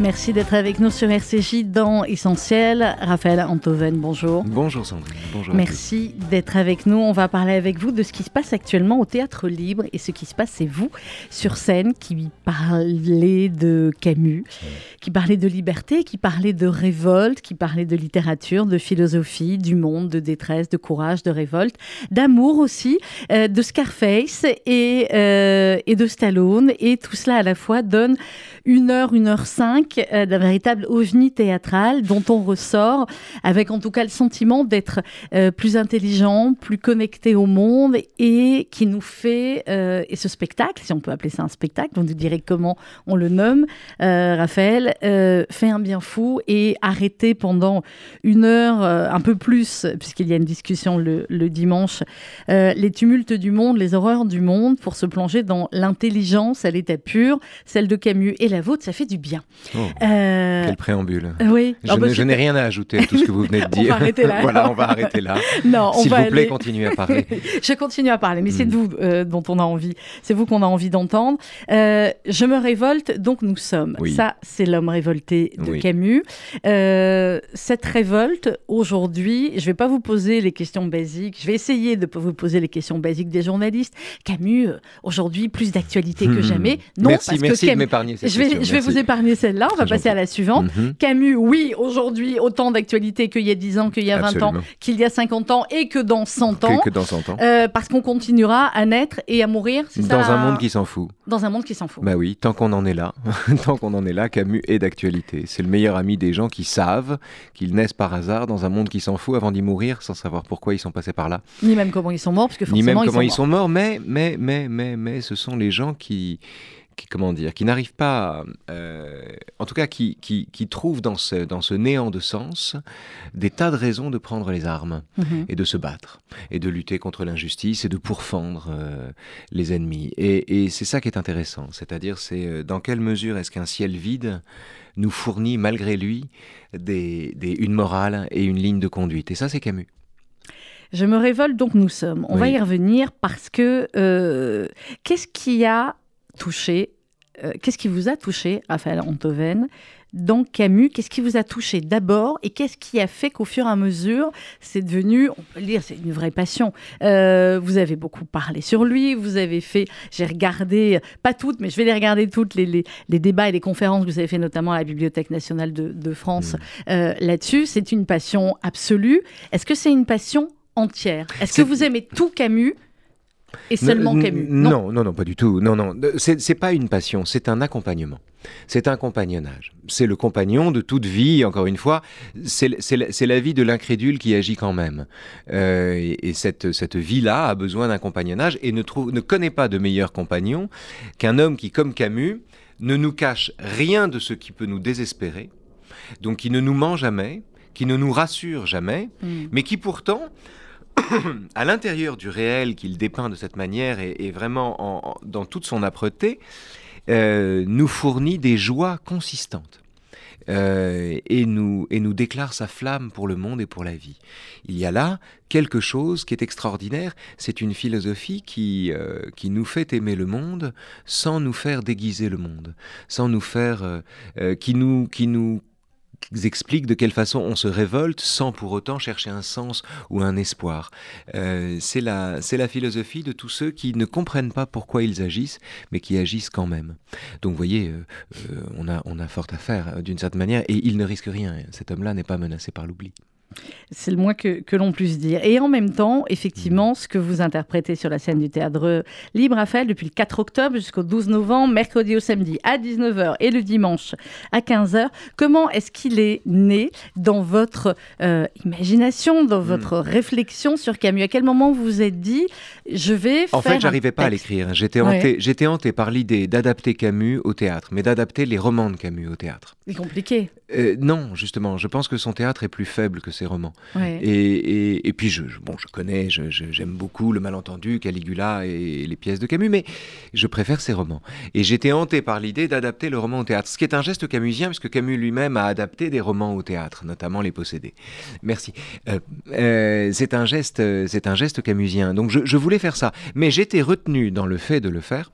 Merci d'être avec nous sur RCJ dans Essentiel. Raphaël Antoven, bonjour. Bonjour Sandrine. Bonjour Merci d'être avec nous. On va parler avec vous de ce qui se passe actuellement au Théâtre Libre. Et ce qui se passe, c'est vous sur scène qui parlez de Camus, qui parlez de liberté, qui parlez de révolte, qui parlez de littérature, de philosophie, du monde, de détresse, de courage, de révolte, d'amour aussi, euh, de Scarface et, euh, et de Stallone. Et tout cela à la fois donne une heure, une heure cinq euh, d'un véritable ovni théâtral dont on ressort avec en tout cas le sentiment d'être euh, plus intelligent, plus connecté au monde et qui nous fait, euh, et ce spectacle, si on peut appeler ça un spectacle, on nous dirait comment on le nomme, Raphaël, fait un bien fou et arrêter pendant une heure, un peu plus, puisqu'il y a une discussion le, dimanche, les tumultes du monde, les horreurs du monde, pour se plonger dans l'intelligence à l'état pur, celle de Camus et la vôtre, ça fait du bien. Oh, Euh, Quel préambule. oui. Je Ah bah, n'ai- rien à ajouter à tout ce que vous venez de On dire. va arrêter là, voilà, on va arrêter là. Non, on S'il vous plaît, continuez à parler. Je continue à parler, mais c'est Mm. de vous euh, dont on a envie. C'est vous qu'on a envie d'entendre. Euh, je me révolte, donc nous sommes. Oui. Ça, c'est l'homme révolté de Oui. Camus. Euh, cette révolte, aujourd'hui, je ne vais pas vous poser les questions basiques. Je vais essayer de vous poser les questions basiques des journalistes. Camus, aujourd'hui, plus d'actualité que Hmm. jamais. Non, merci, parce merci que de Camus... m'épargner cette Je vais, question, je vais vous épargner celle-là. On va Très passer à la suivante. Mhm. Camus, oui, aujourd'hui, autant d'actualité qu'il y a 10 ans, qu'il y a 20 ans, qu'il y a 50 ans et que dans 100 ans. Que, que dans 100 ans. Euh, parce qu'on continuera à naître et à mourir, Dans ça un monde qui s'en fout. Dans un monde qui s'en fout. Bah oui, tant qu'on en est là, tant qu'on en est là, Camus est d'actualité. C'est le meilleur ami des gens qui savent qu'ils naissent par hasard dans un monde qui s'en fout avant d'y mourir sans savoir pourquoi ils sont passés par là. Ni même comment ils sont morts, parce que Ni forcément même comment ils morts. sont morts, mais, mais, mais, mais, mais ce sont les gens qui, qui comment dire, qui n'arrivent pas, euh, en tout cas, qui, qui, qui trouvent dans ce, dans ce néant de sens des tas de raisons de prendre les armes Mhm. et de se battre et de lutter contre l'injustice et de pourfendre euh, les ennemis. Et, et c'est ça qui est intéressant, c'est-à-dire c'est euh, dans quelle mesure est-ce qu'un ciel vide nous fournit malgré lui des, des- une morale et une ligne de conduite. Et ça, c'est Camus. Je me révolte, donc nous sommes. On va y revenir parce que euh, qu'est-ce qui a touché, euh, qu'est-ce qui vous a touché, Raphaël Antoven, dans Camus Qu'est-ce qui vous a touché d'abord et qu'est-ce qui a fait qu'au fur et à mesure, c'est devenu, on peut le dire, c'est une vraie passion? Euh, vous avez beaucoup parlé sur lui, vous avez fait, j'ai regardé, pas toutes, mais je vais les regarder toutes, les, les, les débats et les conférences que vous avez fait notamment à la Bibliothèque nationale de, de France euh, là-dessus. C'est une passion absolue. Est-ce que c'est une passion entière? Est-ce que vous aimez tout Camus? Et seulement Camus non. non, non, pas du tout. Non, non. C'est pas une passion, c'est un accompagnement. C'est un compagnonnage. C'est le compagnon de toute vie, encore une fois. C'est la, vie de l'incrédule qui agit quand même. Euh, et et cette, cette vie-là a besoin d'un compagnonnage et ne, trouve, ne connaît pas de meilleur compagnon qu'un homme qui, comme Camus, ne nous cache rien de ce qui peut nous désespérer, donc qui ne nous ment jamais, qui ne nous rassure jamais, Hmm. mais qui pourtant, à l'intérieur du réel qu'il dépeint de cette manière et, vraiment en- en- dans toute son âpreté, euh, nous fournit des joies consistantes. euh, et, nous, et nous déclare sa flamme pour le monde et pour la vie. Il y a là quelque chose qui est extraordinaire, c'est une philosophie qui, euh, qui nous fait aimer le monde sans nous faire déguiser le monde, sans nous faire... qui, nous, qui nous explique de quelle façon on se révolte sans pour autant chercher un sens ou un espoir. Euh, c'est la, la philosophie de tous ceux qui ne comprennent pas pourquoi ils agissent, mais qui agissent quand même. Donc vous voyez, euh, euh, on, a, on a fort à faire d'une certaine manière, et il ne risque rien. Cet homme-là n'est pas menacé par l'oubli. C'est le moins que, que l'on puisse dire. Et en même temps, effectivement, ce que vous interprétez sur la scène du théâtre libre, Raphaël, depuis le 4 octobre jusqu'au 12 novembre, mercredi au samedi à 19h et le dimanche à 15h, comment est-ce qu'il est né dans votre euh, imagination, dans votre réflexion sur Camus? À quel moment vous vous êtes dit, je vais En faire fait, un j'arrivais pas à l'écrire. J'étais Ouais. hanté, j'étais hanté par l'idée d'adapter Camus au théâtre, mais d'adapter les romans de Camus au théâtre. C'est compliqué. Euh, non, justement, je pense que son théâtre est plus faible que ses ses romans. Et, puis, je, bon, je connais, j'aime beaucoup Le Malentendu, Caligula et les pièces de Camus, mais je préfère ses romans. Et j'étais hanté par l'idée d'adapter le roman au théâtre, ce qui est un geste camusien, puisque Camus lui-même a adapté des romans au théâtre, notamment Les Possédés. Merci. Euh, euh, c'est un geste, c'est un geste camusien. Donc, je, je voulais faire ça, mais j'étais retenu dans le fait de le faire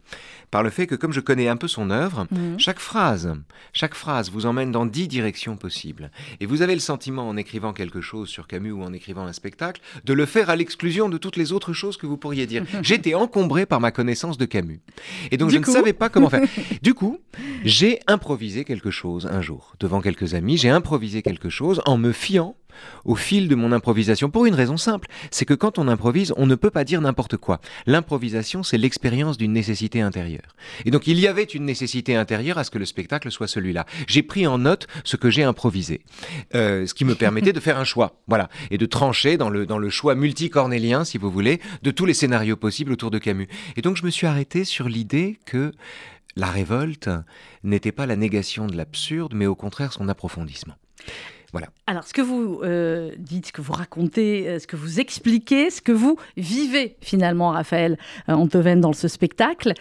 par le fait que comme je connais un peu son œuvre, mhm. chaque phrase, chaque phrase vous emmène dans dix directions possibles. Et vous avez le sentiment, en écrivant quelque chose sur Camus ou en écrivant un spectacle, de le faire à l'exclusion de toutes les autres choses que vous pourriez dire. J'étais encombré par ma connaissance de Camus. Et donc je ne savais pas comment faire. Du coup, j'ai improvisé quelque chose un jour. Devant quelques amis, j'ai improvisé quelque chose en me fiant au fil de mon improvisation pour une raison simple, c'est que quand on improvise, on ne peut pas dire n'importe quoi. L'improvisation, c'est l'expérience d'une nécessité intérieure. Et donc il y avait une nécessité intérieure à ce que le spectacle soit celui-là. J'ai pris en note ce que j'ai improvisé, euh, ce qui me permettait de faire un choix, voilà, et de trancher dans le, dans le choix multicornélien, si vous voulez, de tous les scénarios possibles autour de Camus. Et donc je me suis arrêté sur l'idée que la révolte n'était pas la négation de l'absurde, mais au contraire son approfondissement. Alors, ce que vous euh, dites, ce que vous racontez, euh, ce que vous expliquez, ce que vous vivez finalement, Raphaël euh, Antoven, dans ce spectacle,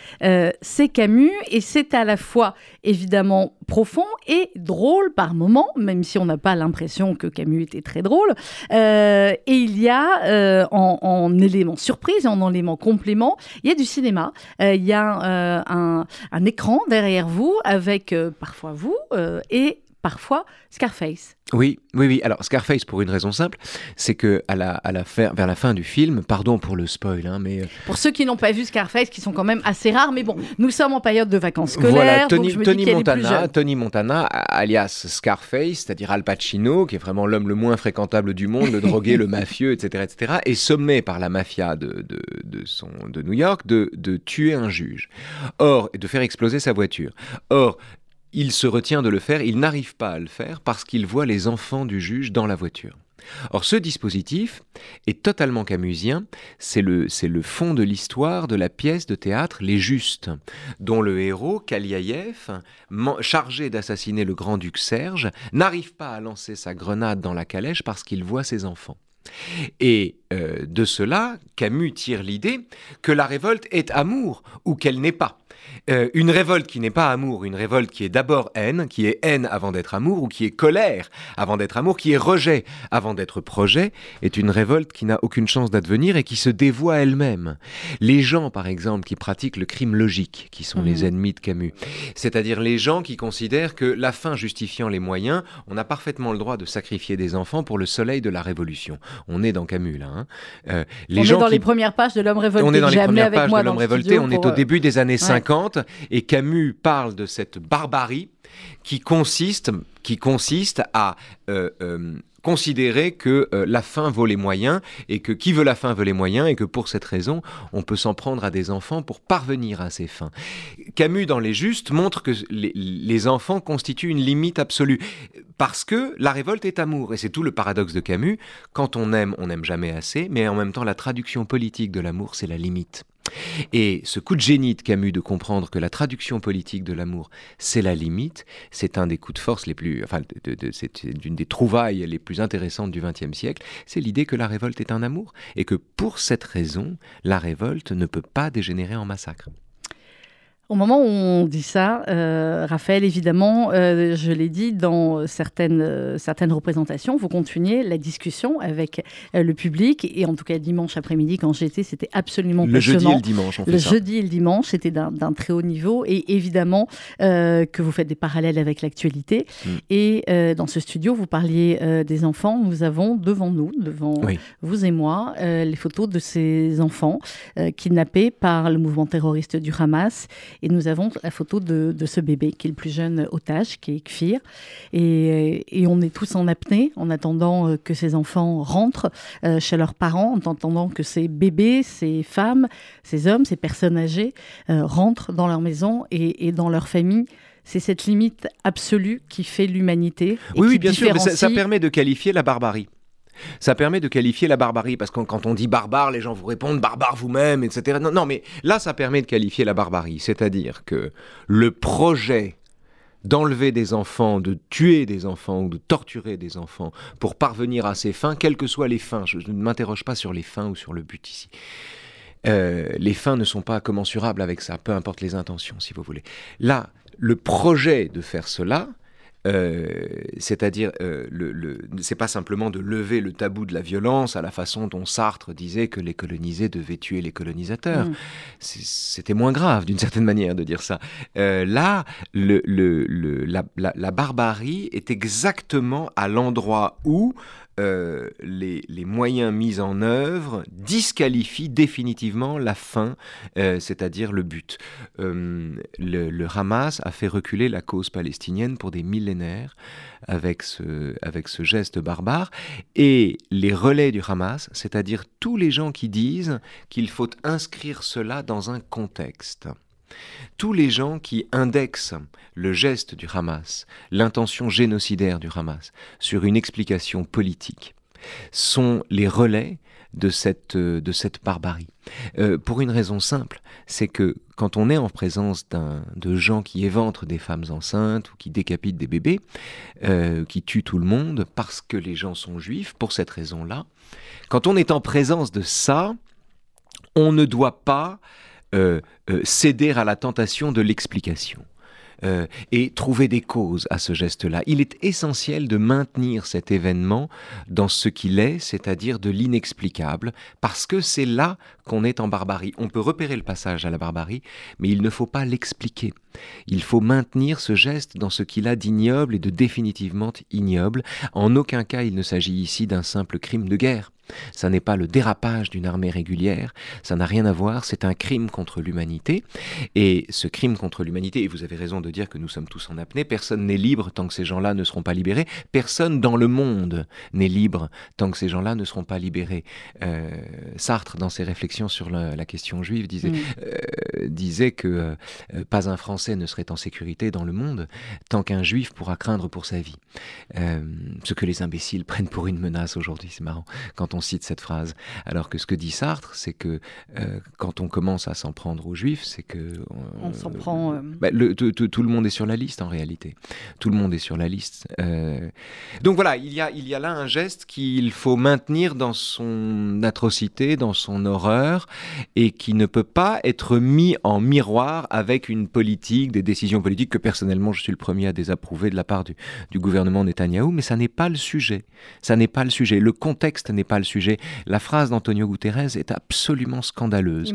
c'est Camus et c'est à la fois évidemment profond et drôle par moments, même si on n'a pas l'impression que Camus était très drôle. et il y a en, élément surprise en élément complément, il y a du cinéma. il y a un, écran derrière vous avec parfois vous et parfois Scarface. Oui, oui, oui. Alors Scarface pour une raison simple, c'est que à la, à la fin, vers la fin du film, pardon pour le spoil, hein, mais euh, pour ceux qui n'ont pas vu Scarface, qui sont quand même assez rares, mais bon, nous sommes en période de vacances scolaires. Voilà, Tony, Tony Montana, Tony Montana, alias Scarface, c'est-à-dire Al Pacino, qui est vraiment l'homme le moins fréquentable du monde, le drogué, le mafieux, etc., etc., est sommé par la mafia de, de, de, son, de New York de, de tuer un juge. Or, de faire exploser sa voiture. Or, il se retient de le faire, il n'arrive pas à le faire parce qu'il voit les enfants du juge dans la voiture. Or, ce dispositif est totalement camusien, c'est le, le fond de l'histoire de la pièce de théâtre Les Justes, dont le héros, Kaliaïev, chargé d'assassiner le grand-duc Serge, n'arrive pas à lancer sa grenade dans la calèche parce qu'il voit ses enfants. Et euh, de cela, Camus tire l'idée que la révolte est amour ou qu'elle n'est pas. Euh, une révolte qui n'est pas amour, une révolte qui est d'abord haine, qui est haine avant d'être amour, ou qui est colère avant d'être amour, qui est rejet avant d'être projet, est une révolte qui n'a aucune chance d'advenir et qui se dévoie elle-même. Les gens, par exemple, qui pratiquent le crime logique, qui sont les mhm. ennemis de Camus, c'est-à-dire les gens qui considèrent que la fin justifiant les moyens, on a parfaitement le droit de sacrifier des enfants pour le soleil de la révolution. On est dans Camus là. Hein. Euh, les on gens est dans les premières pages de l'homme révolté. On est dans les premières pages de l'homme révolté. On est au début des années 50 et Camus parle de cette barbarie qui consiste, qui consiste à euh, euh, considérer que euh, la fin vaut les moyens et que qui veut la fin veut les moyens et que pour cette raison, on peut s'en prendre à des enfants pour parvenir à ces fins. Camus, dans Les Justes, montre que les, les enfants constituent une limite absolue parce que la révolte est amour et c'est tout le paradoxe de Camus. Quand on aime, on n'aime jamais assez, mais en même temps, la traduction politique de l'amour, c'est la limite. Et ce coup de génie de Camus de comprendre que la traduction politique de l'amour, c'est la limite, c'est un des coups de force les plus, enfin, c'est une des trouvailles les plus intéressantes du XXe siècle, c'est l'idée que la révolte est un amour et que pour cette raison, la révolte ne peut pas dégénérer en massacre. Au moment où on dit ça, euh, Raphaël, évidemment, euh, je l'ai dit, dans certaines, euh, certaines représentations, vous continuez la discussion avec le public. Et en tout cas, dimanche après-midi, quand j'étais, c'était absolument le passionnant. Le jeudi et le dimanche, on fait Le jeudi et le dimanche, c'était d'un très haut niveau. Et évidemment, que vous faites des parallèles avec l'actualité. Mm. Et dans ce studio, vous parliez des enfants. Nous avons devant nous, devant vous et moi, les photos de ces enfants kidnappés par le mouvement terroriste du Hamas et nous avons la photo de, ce bébé qui est le plus jeune otage, qui est Kfir. Et, on est tous en apnée en attendant euh, que ces enfants rentrent euh, chez leurs parents, en attendant que ces bébés, ces femmes, ces hommes, ces personnes âgées euh, rentrent dans leur maison et, dans leur famille c'est cette limite absolue qui fait l'humanité. Oui, oui, bien sûr, mais ça, permet de qualifier la barbarie. Ça permet de qualifier la barbarie, parce que quand on dit barbare, les gens vous répondent barbare vous-même, etc. Non, mais là, ça permet de qualifier la barbarie, c'est-à-dire que le projet d'enlever des enfants, de tuer des enfants ou de torturer des enfants pour parvenir à ses fins, quelles que soient les fins. Je, ne m'interroge pas sur les fins ou sur le but ici. Euh, les fins ne sont pas commensurables avec ça, peu importe les intentions, si vous voulez. Là, le projet de faire cela, euh, c'est-à-dire, euh, le, c'est pas simplement de lever le tabou de la violence à la façon dont Sartre disait que les colonisés devaient tuer les colonisateurs. Mm. C'était moins grave, d'une certaine manière, de dire ça. Euh, là, le, la, la, barbarie est exactement à l'endroit où euh, les, moyens mis en œuvre disqualifient définitivement la fin, euh, c'est-à-dire le but. Euh, le, Hamas a fait reculer la cause palestinienne pour des millénaires avec ce, avec ce geste barbare, et les relais du Hamas, c'est-à-dire tous les gens qui disent qu'il faut inscrire cela dans un contexte. Tous les gens qui indexent le geste du Hamas, l'intention génocidaire du Hamas, sur une explication politique, sont les relais de cette, euh, de cette barbarie. Euh, pour une raison simple, c'est que quand on est en présence de gens qui éventrent des femmes enceintes ou qui décapitent des bébés, euh, qui tuent tout le monde parce que les gens sont juifs, pour cette raison-là, quand on est en présence de ça, on ne doit pas euh, euh, céder à la tentation de l'explication. Euh, et trouver des causes à ce geste-là. Il est essentiel de maintenir cet événement dans ce qu'il est, c'est-à-dire de l'inexplicable, parce que c'est là qu'on est en barbarie. On peut repérer le passage à la barbarie, mais il ne faut pas l'expliquer. Il faut maintenir ce geste dans ce qu'il a d'ignoble et de définitivement ignoble. En aucun cas il ne s'agit ici d'un simple crime de guerre. Ça n'est pas le dérapage d'une armée régulière, ça n'a rien à voir, c'est un crime contre l'humanité. Et ce crime contre l'humanité, et vous avez raison de dire que nous sommes tous en apnée, personne n'est libre tant que ces gens-là ne seront pas libérés, personne dans le monde n'est libre tant que ces gens-là ne seront pas libérés. Euh, Sartre, dans ses réflexions sur la, question juive, disait, mm. euh, disait que euh, pas un Français ne serait en sécurité dans le monde tant qu'un juif pourra craindre pour sa vie. ce que les imbéciles prennent pour une menace aujourd'hui, c'est marrant. Quand on cite cette phrase. Alors que ce que dit Sartre, c'est que euh, quand on commence à s'en prendre aux juifs, c'est que... Euh, on s'en prend... Euh, bah, le, tout, le monde est sur la liste en réalité. Tout le monde est sur la liste. Donc voilà, il y, a, il y a là un geste qu'il faut maintenir dans son atrocité, dans son horreur, et qui ne peut pas être mis en miroir avec une politique, des décisions politiques que personnellement je suis le premier à désapprouver de la part du, du gouvernement Netanyahou, mais ça n'est pas le sujet. Ça n'est pas le sujet. Le contexte n'est pas le sujet. La phrase d'Antonio Guterres est absolument scandaleuse.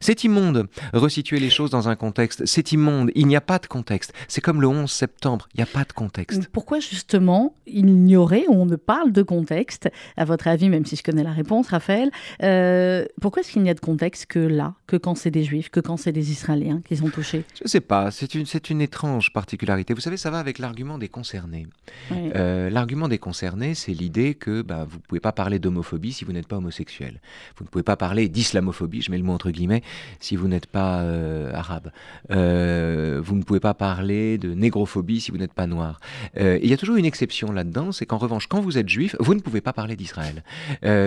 C'est immonde. Resituer les choses dans un contexte, c'est immonde. Il n'y a pas de contexte. C'est comme le 11 septembre, il n'y a pas de contexte. Pourquoi justement il n'y aurait, on ne parle de contexte, à votre avis, même si je connais la réponse, Raphaël, euh, pourquoi est-ce qu'il n'y a de contexte que là, que quand c'est des Juifs, que quand c'est des Israéliens qui sont touchés Je ne sais pas, c'est une, une étrange particularité. Vous savez, ça va avec l'argument des concernés. Euh, l'argument des concernés, c'est l'idée que bah, vous ne pouvez pas parler d'homophobie si vous n'êtes pas homosexuel. Vous ne pouvez pas parler d'islamophobie, je mets le mot entre guillemets, si vous n'êtes pas euh, arabe. Euh, vous ne pouvez pas parler de négrophobie si vous n'êtes pas noir. Il y a toujours une exception là-dedans, c'est qu'en revanche, quand vous êtes juif, vous ne pouvez pas parler d'Israël.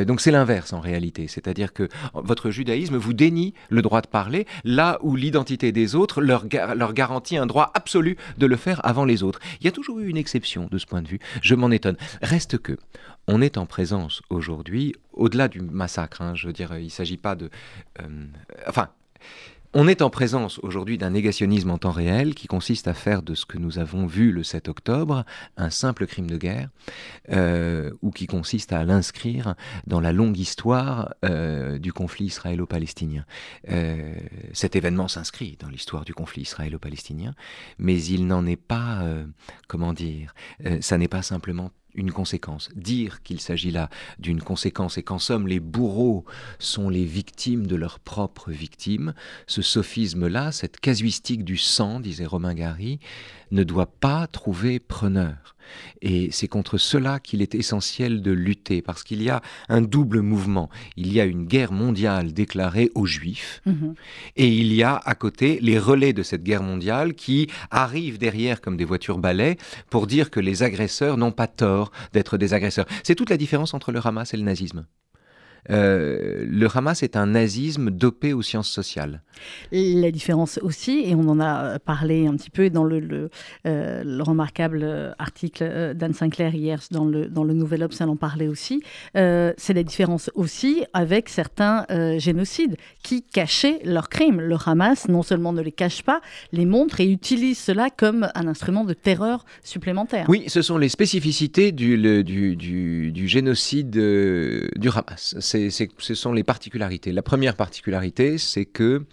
donc c'est l'inverse en réalité, c'est-à-dire que votre judaïsme vous dénie le droit de parler là où l'identité des autres leur, garantit un droit absolu de le faire avant les autres. Il y a toujours eu une exception de ce point de vue, je m'en étonne. Reste que, on est en présence aujourd'hui, au-delà du massacre, hein, je veux dire, il ne s'agit pas de... Euh, enfin, on est en présence aujourd'hui d'un négationnisme en temps réel qui consiste à faire de ce que nous avons vu le 7 octobre un simple crime de guerre, euh, ou qui consiste à l'inscrire dans la longue histoire euh, du conflit israélo-palestinien. cet événement s'inscrit dans l'histoire du conflit israélo-palestinien, mais il n'en est pas, comment dire, ça n'est pas simplement une conséquence. Dire qu'il s'agit là d'une conséquence et qu'en somme les bourreaux sont les victimes de leurs propres victimes, ce sophisme-là, cette casuistique du sang, disait Romain Gary, ne doit pas trouver preneur. Et c'est contre cela qu'il est essentiel de lutter, parce qu'il y a un double mouvement. Il y a une guerre mondiale déclarée aux Juifs, mhm. et il y a à côté les relais de cette guerre mondiale qui arrivent derrière comme des voitures balais pour dire que les agresseurs n'ont pas tort d'être des agresseurs. C'est toute la différence entre le Hamas et le nazisme. Euh, le Hamas est un nazisme dopé aux sciences sociales. La différence aussi, et on en a parlé un petit peu dans le, le, euh, remarquable article d'Anne Sinclair hier dans le, dans le Nouvel Obs, elle en parlait aussi, euh, c'est la différence aussi avec certains génocides qui cachaient leurs crimes. Le Hamas non seulement ne les cache pas, les montre et utilise cela comme un instrument de terreur supplémentaire. Oui, ce sont les spécificités du, du, du, du génocide du Hamas ce sont les particularités. La première particularité, c'est que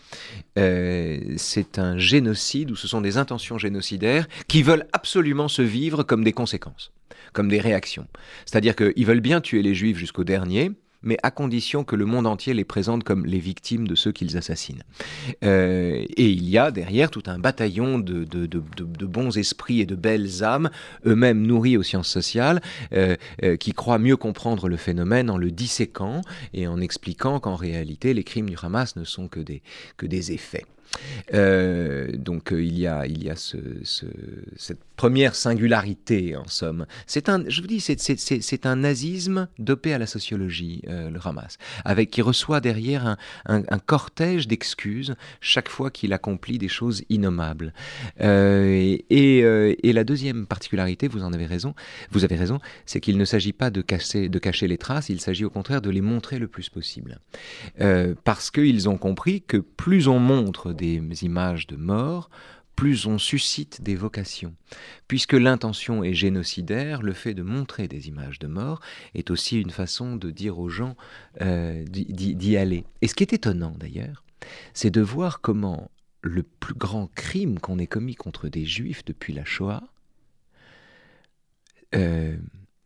euh, c'est un génocide ou ce sont des intentions génocidaires qui veulent absolument se vivre comme des conséquences, comme des réactions. C'est-à-dire qu'ils veulent bien tuer les juifs jusqu'au dernier, mais à condition que le monde entier les présente comme les victimes de ceux qu'ils assassinent. Euh, et il y a derrière tout un bataillon de, de, bons esprits et de belles âmes, eux-mêmes nourris aux sciences sociales, euh, euh, qui croient mieux comprendre le phénomène en le disséquant et en expliquant qu'en réalité les crimes du Hamas ne sont que des effets. Donc il y a, il y a ce, cette première singularité, en somme. C'est un, je vous dis, c'est un nazisme dopé à la sociologie, euh, le Hamas, avec qui reçoit derrière un, cortège d'excuses chaque fois qu'il accomplit des choses innommables. Euh, euh, et, la deuxième particularité, vous en avez raison, vous avez raison, c'est qu'il ne s'agit pas de de cacher les traces, il s'agit au contraire de les montrer le plus possible, parce qu'ils ont compris que plus on montre des images de mort, plus on suscite des vocations. Puisque l'intention est génocidaire, le fait de montrer des images de mort est aussi une façon de dire aux gens euh, d'y aller. Et ce qui est étonnant d'ailleurs, c'est de voir comment le plus grand crime qu'on ait commis contre des juifs depuis la Shoah euh,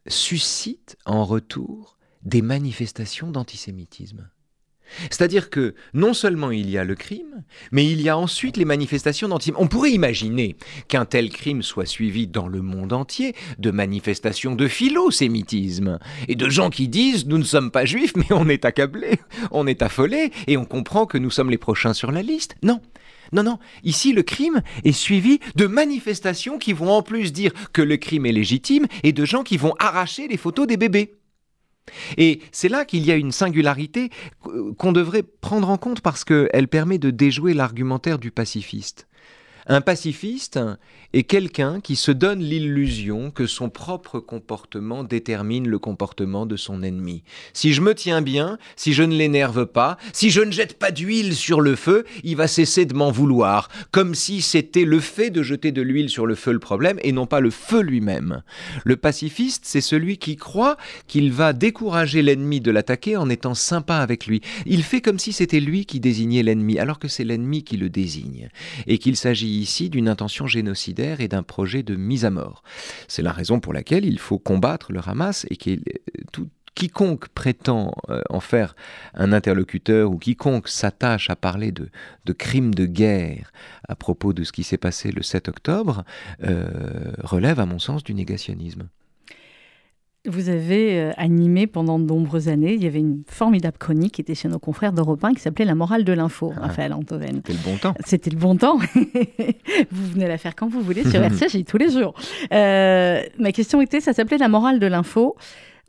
suscite en retour des manifestations d'antisémitisme. C'est-à-dire que non seulement il y a le crime, mais il y a ensuite les manifestations d'antisémitisme. On pourrait imaginer qu'un tel crime soit suivi dans le monde entier de manifestations de philosémitisme et de gens qui disent nous ne sommes pas juifs mais on est accablés, on est affolés et on comprend que nous sommes les prochains sur la liste. Non. Non, non, ici le crime est suivi de manifestations qui vont en plus dire que le crime est légitime et de gens qui vont arracher les photos des bébés. Et c'est là qu'il y a une singularité qu'on devrait prendre en compte parce qu'elle permet de déjouer l'argumentaire du pacifiste. Un pacifiste est quelqu'un qui se donne l'illusion que son propre comportement détermine le comportement de son ennemi. Si je me tiens bien, si je ne l'énerve pas, si je ne jette pas d'huile sur le feu, il va cesser de m'en vouloir, comme si c'était le fait de jeter de l'huile sur le feu le problème et non pas le feu lui-même. Le pacifiste, c'est celui qui croit qu'il va décourager l'ennemi de l'attaquer en étant sympa avec lui. Il fait comme si c'était lui qui désignait l'ennemi, alors que c'est l'ennemi qui le désigne, et qu'il s'agit ici d'une intention génocidaire et d'un projet de mise à mort. C'est la raison pour laquelle il faut combattre le Hamas et tout, quiconque prétend euh, en faire un interlocuteur ou quiconque s'attache à parler de, crimes de guerre à propos de ce qui s'est passé le 7 octobre euh, relève à mon sens du négationnisme. Vous avez euh, animé pendant de nombreuses années, il y avait une formidable chronique qui était chez nos confrères d'Europe 1 qui s'appelait La morale de l'info, ah, Raphaël Antoven. C'était le bon temps. C'était le bon temps. vous venez la faire quand vous voulez sur RCJ tous les jours. Euh, ma question était, ça s'appelait La morale de l'info.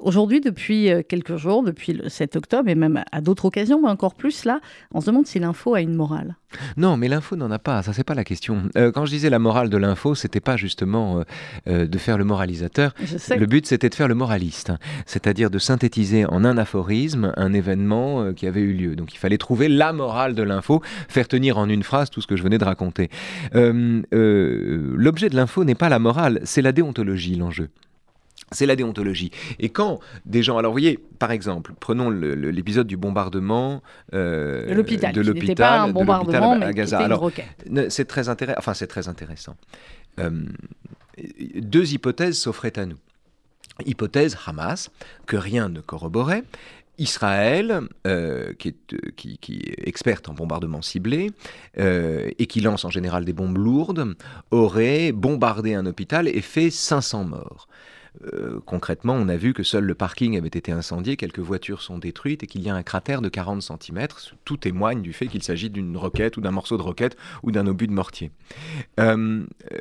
Aujourd'hui, depuis euh, quelques jours, depuis le 7 octobre, et même à d'autres occasions, mais encore plus là, on se demande si l'info a une morale. Non, mais l'info n'en a pas, ça c'est pas la question. Euh, quand je disais la morale de l'info, c'était pas justement euh, de faire le moralisateur. Le but c'était de faire le moraliste, c'est-à-dire de synthétiser en un aphorisme un événement qui avait eu lieu. Donc il fallait trouver la morale de l'info, faire tenir en une phrase tout ce que je venais de raconter. L'objet de l'info n'est pas la morale, c'est la déontologie l'enjeu. C'est la déontologie. Et quand des gens, alors vous voyez, par exemple, prenons l'épisode du bombardement euh, de l'hôpital, de l'hôpital, pas un bombardement, à Gaza. alors, c'est très intéressant. Enfin, c'est très intéressant. Euh, deux hypothèses s'offraient à nous. Hypothèse Hamas, que rien ne corroborait. Israël, euh, qui, est, qui, qui, est, experte en bombardement ciblé et qui lance en général des bombes lourdes, aurait bombardé un hôpital et fait 500 morts. Euh, concrètement, on a vu que seul le parking avait été incendié, quelques voitures sont détruites et qu'il y a un cratère de 40 cm. Tout témoigne du fait qu'il s'agit d'une roquette ou d'un morceau de roquette ou d'un obus de mortier. Euh, euh,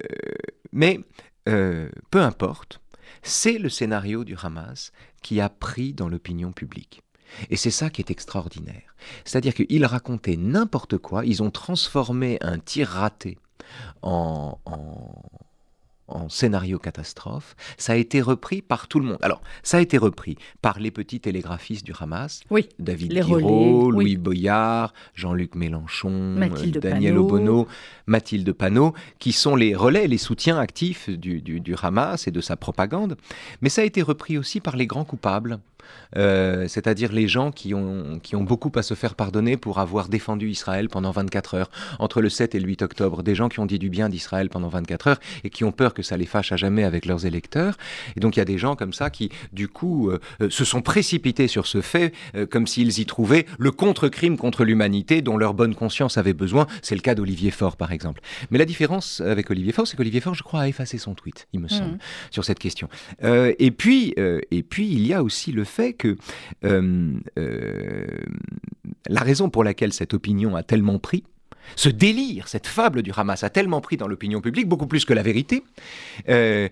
mais peu importe, c'est le scénario du Hamas qui a pris dans l'opinion publique. Et c'est ça qui est extraordinaire. C'est-à-dire qu'ils racontaient n'importe quoi, ils ont transformé un tir raté en, en scénario catastrophe, ça a été repris par tout le monde. Alors, ça a été repris par les petits télégraphistes du Hamas, oui, David Giraud, Louis Boyard, Jean-Luc Mélenchon, Daniel Obono, Mathilde Panot, qui sont les relais, les soutiens actifs du, du Hamas et de sa propagande. Mais ça a été repris aussi par les grands coupables, euh, c'est-à-dire les gens qui ont, qui ont beaucoup à se faire pardonner pour avoir défendu Israël pendant 24 heures, entre le 7 et le 8 octobre, des gens qui ont dit du bien d'Israël pendant 24 heures et qui ont peur que ça les fâche à jamais avec leurs électeurs. Et donc il y a des gens comme ça qui, du coup, euh, euh, se sont précipités sur ce fait comme s'ils y trouvaient le contre-crime contre l'humanité dont leur bonne conscience avait besoin. C'est le cas d'Olivier Faure, par exemple. Mais la différence avec Olivier Faure, c'est qu'Olivier Faure, je crois, a effacé son tweet, il me semble, mmh. sur cette question. et, puis, et puis, il y a aussi le fait que euh, euh, la raison pour laquelle cette opinion a tellement pris, ce délire, cette fable du Hamas a tellement pris dans l'opinion publique, beaucoup plus que la vérité, euh,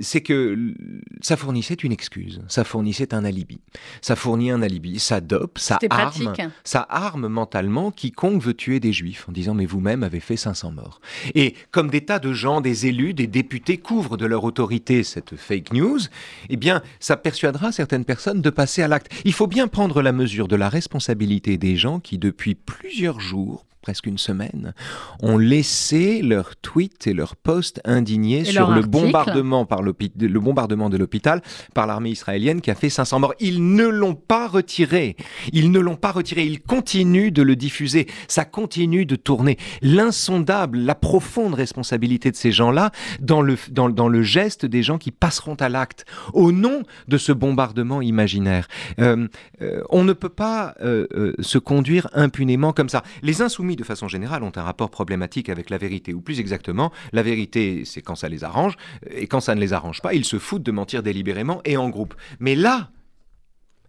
c'est que ça fournissait une excuse, ça fournissait un alibi. Ça fournit un alibi, ça dope, ça arme, ça arme mentalement quiconque veut tuer des juifs en disant mais vous-même avez fait 500 morts. Et comme des tas de gens, des élus, des députés couvrent de leur autorité cette fake news, eh bien ça persuadera certaines personnes de passer à l'acte. Il faut bien prendre la mesure de la responsabilité des gens qui depuis plusieurs jours, presque une semaine, ont laissé leurs tweets et leurs posts indignés sur le bombardement, par le bombardement de l'hôpital par l'armée israélienne qui a fait 500 morts. Ils ne l'ont pas retiré. Ils ne l'ont pas retiré. Ils continuent de le diffuser. Ça continue de tourner. L'insondable, la profonde responsabilité de ces gens-là dans le, dans, dans, le geste des gens qui passeront à l'acte au nom de ce bombardement imaginaire. Euh, euh, on ne peut pas euh, se conduire impunément comme ça. Les insoumis de façon générale, ont un rapport problématique avec la vérité. Ou plus exactement, la vérité, c'est quand ça les arrange, et quand ça ne les arrange pas, ils se foutent de mentir délibérément et en groupe. Mais là,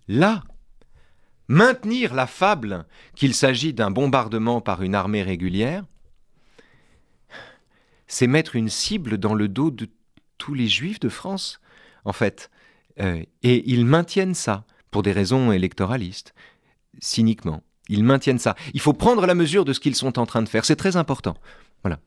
là, maintenir la fable qu'il s'agit d'un bombardement par une armée régulière, c'est mettre une cible dans le dos de tous les juifs de France, en fait. Euh, et ils maintiennent ça pour des raisons électoralistes, cyniquement. Ils maintiennent ça. Il faut prendre la mesure de ce qu'ils sont en train de faire. C'est très important. Voilà.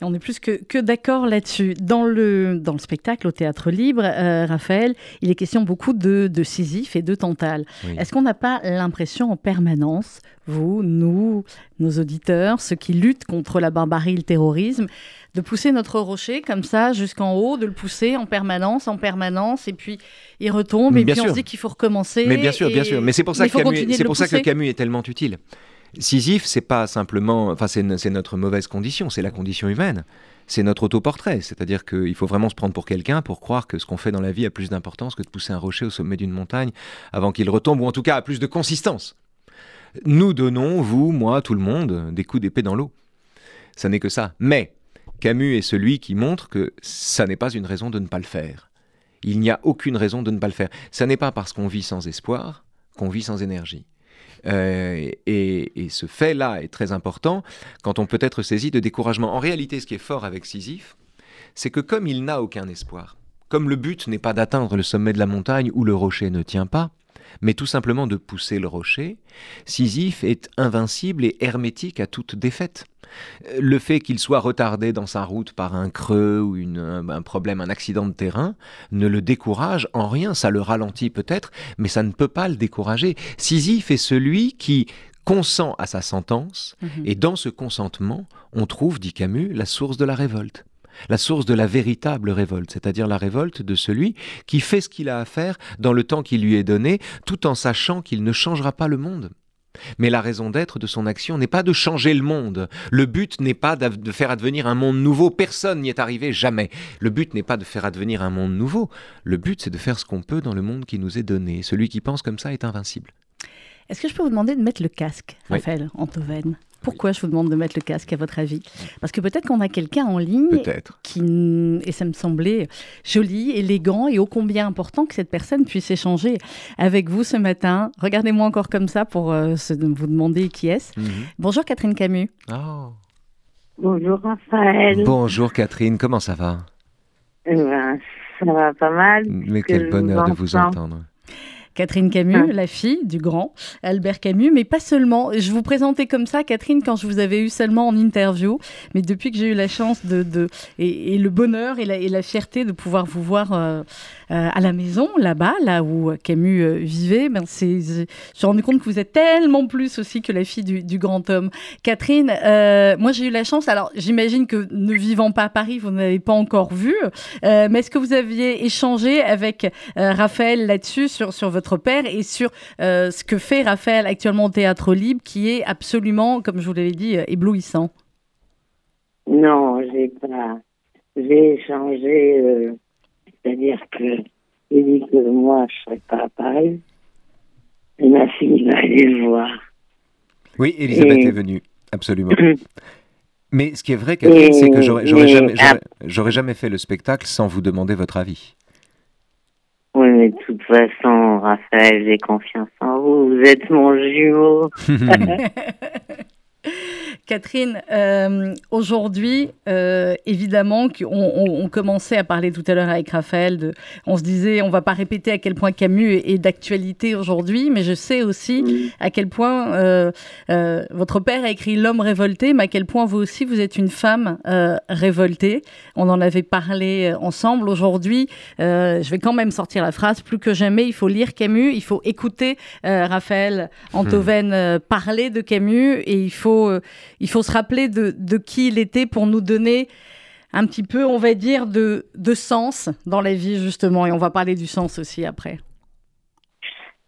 Et on est plus que, que d'accord là-dessus. Dans le, dans le spectacle au théâtre libre, euh, Raphaël, il est question beaucoup de, de Sisyphe et de Tantale. Est-ce qu'on n'a pas l'impression en permanence, vous, nous, nos auditeurs, ceux qui luttent contre la barbarie et le terrorisme, de pousser notre rocher comme ça jusqu'en haut, de le pousser en permanence, en permanence, et puis il retombe, et puis on se dit qu'il faut recommencer. Mais bien sûr, bien sûr. Mais c'est pour ça, que Camus, c'est pour ça que Camus est tellement utile. Sisyphe, c'est pas simplement, enfin c'est notre mauvaise condition, c'est la condition humaine. C'est notre autoportrait, c'est-à-dire qu'il faut vraiment se prendre pour quelqu'un pour croire que ce qu'on fait dans la vie a plus d'importance que de pousser un rocher au sommet d'une montagne avant qu'il retombe, ou en tout cas a plus de consistance. Nous donnons, vous, moi, tout le monde, des coups d'épée dans l'eau. Ça n'est que ça. Mais Camus est celui qui montre que ça n'est pas une raison de ne pas le faire. Il n'y a aucune raison de ne pas le faire. Ça n'est pas parce qu'on vit sans espoir qu'on vit sans énergie. Euh, et, ce fait-là est très important quand on peut être saisi de découragement. En réalité, ce qui est fort avec Sisyphe, c'est que comme il n'a aucun espoir, comme le but n'est pas d'atteindre le sommet de la montagne où le rocher ne tient pas, mais tout simplement de pousser le rocher, Sisyphe est invincible et hermétique à toute défaite. Le fait qu'il soit retardé dans sa route par un creux ou un problème, un accident de terrain, ne le décourage en rien. Ça le ralentit peut-être, mais ça ne peut pas le décourager. Sisyphe est celui qui consent à sa sentence, mhm. et dans ce consentement, on trouve, dit Camus, la source de la révolte la source de la véritable révolte, c'est-à-dire la révolte de celui qui fait ce qu'il a à faire dans le temps qui lui est donné, tout en sachant qu'il ne changera pas le monde. Mais la raison d'être de son action n'est pas de changer le monde. Le but n'est pas de faire advenir un monde nouveau. Personne n'y est arrivé, jamais. Le but n'est pas de faire advenir un monde nouveau. Le but, c'est de faire ce qu'on peut dans le monde qui nous est donné. Celui qui pense comme ça est invincible. Est-ce que je peux vous demander de mettre le casque, Raphaël Antoven? Pourquoi je vous demande de mettre le casque à votre avis? Parce que peut-être qu'on a quelqu'un en ligne qui, et ça me semblait joli, élégant et ô combien important que cette personne puisse échanger avec vous ce matin. Regardez-moi encore comme ça pour euh, vous demander qui est-ce. Mhm. Bonjour Catherine Camus. Oh. Bonjour Raphaël. Bonjour Catherine, comment ça va? Eh ben, Ça va pas mal. Mais quel bonheur de vous entendre. Catherine Camus, la fille du grand Albert Camus, mais pas seulement. Je vous présentais comme ça, Catherine, quand je vous avais eu seulement en interview, mais depuis que j'ai eu la chance de, de et, le bonheur et la, et la, fierté de pouvoir vous voir euh, euh, à la maison, là-bas, là où Camus euh, vivait, ben c'est, je me suis rendu compte que vous êtes tellement plus aussi que la fille du, du grand homme. Catherine, moi j'ai eu la chance, alors j'imagine que ne vivant pas à Paris, vous n'avez pas encore vu, mais est-ce que vous aviez échangé avec Raphaël là-dessus, sur, sur votre père et sur ce que fait Raphaël actuellement au Théâtre Libre, qui est absolument, comme je vous l'avais dit, éblouissant Non, j'ai pas. J'ai échangé c'est-à-dire que j'ai dit que moi, je ne serais pas à Paris. Et ma fille va aller le voir. Oui, Elisabeth est venue, absolument. Mais ce qui est vrai, Catherine, c'est que j'aurais jamais, jamais, fait le spectacle sans vous demander votre avis. Oui, mais de toute façon, Raphaël, j'ai confiance en vous. Vous êtes mon jumeau. Catherine, euh, aujourd'hui, euh, évidemment, on, on, commençait à parler tout à l'heure avec Raphaël, de, on se disait, on va pas répéter à quel point Camus est, d'actualité aujourd'hui, mais je sais aussi à quel point euh, votre père a écrit L'homme révolté, mais à quel point vous aussi, vous êtes une femme révoltée. On en avait parlé ensemble. Aujourd'hui, je vais quand même sortir la phrase, plus que jamais, il faut lire Camus, il faut écouter Raphaël Antoven parler de Camus, et il faut il faut se rappeler de, qui il était pour nous donner un petit peu, on va dire, de, de sens dans la vie, justement. Et on va parler du sens aussi après.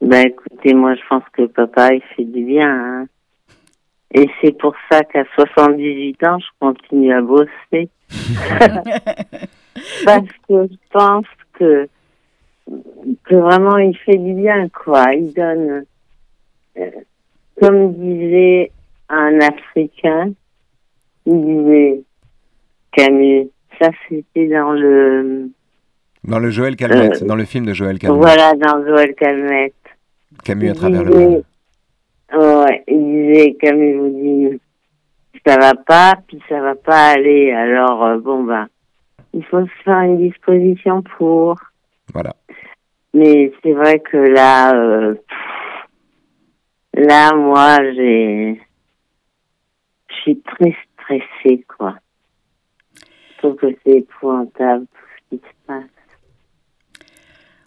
Ben, écoutez, moi, je pense que papa, il fait du bien. Hein. Et c'est pour ça qu'à 78 ans, je continue à bosser. Parce que je pense que, que vraiment, il fait du bien, quoi. Il donne, euh, comme disait un Africain. Il disait Camus. Ça, c'était dans le. Dans le Joël Calmette, euh, dans le film de Joël Calmette. Voilà, dans Joël Calmette. Camus à travers le monde. Ouais, il disait, Camus vous dit, ça va pas, puis ça va pas aller. Alors, euh, bon, bah, il faut se faire une disposition pour. Voilà. Mais c'est vrai que là, euh, là, moi, j'ai, suis très stressée, quoi. Je trouve que c'est épouvantable tout ce qui se passe.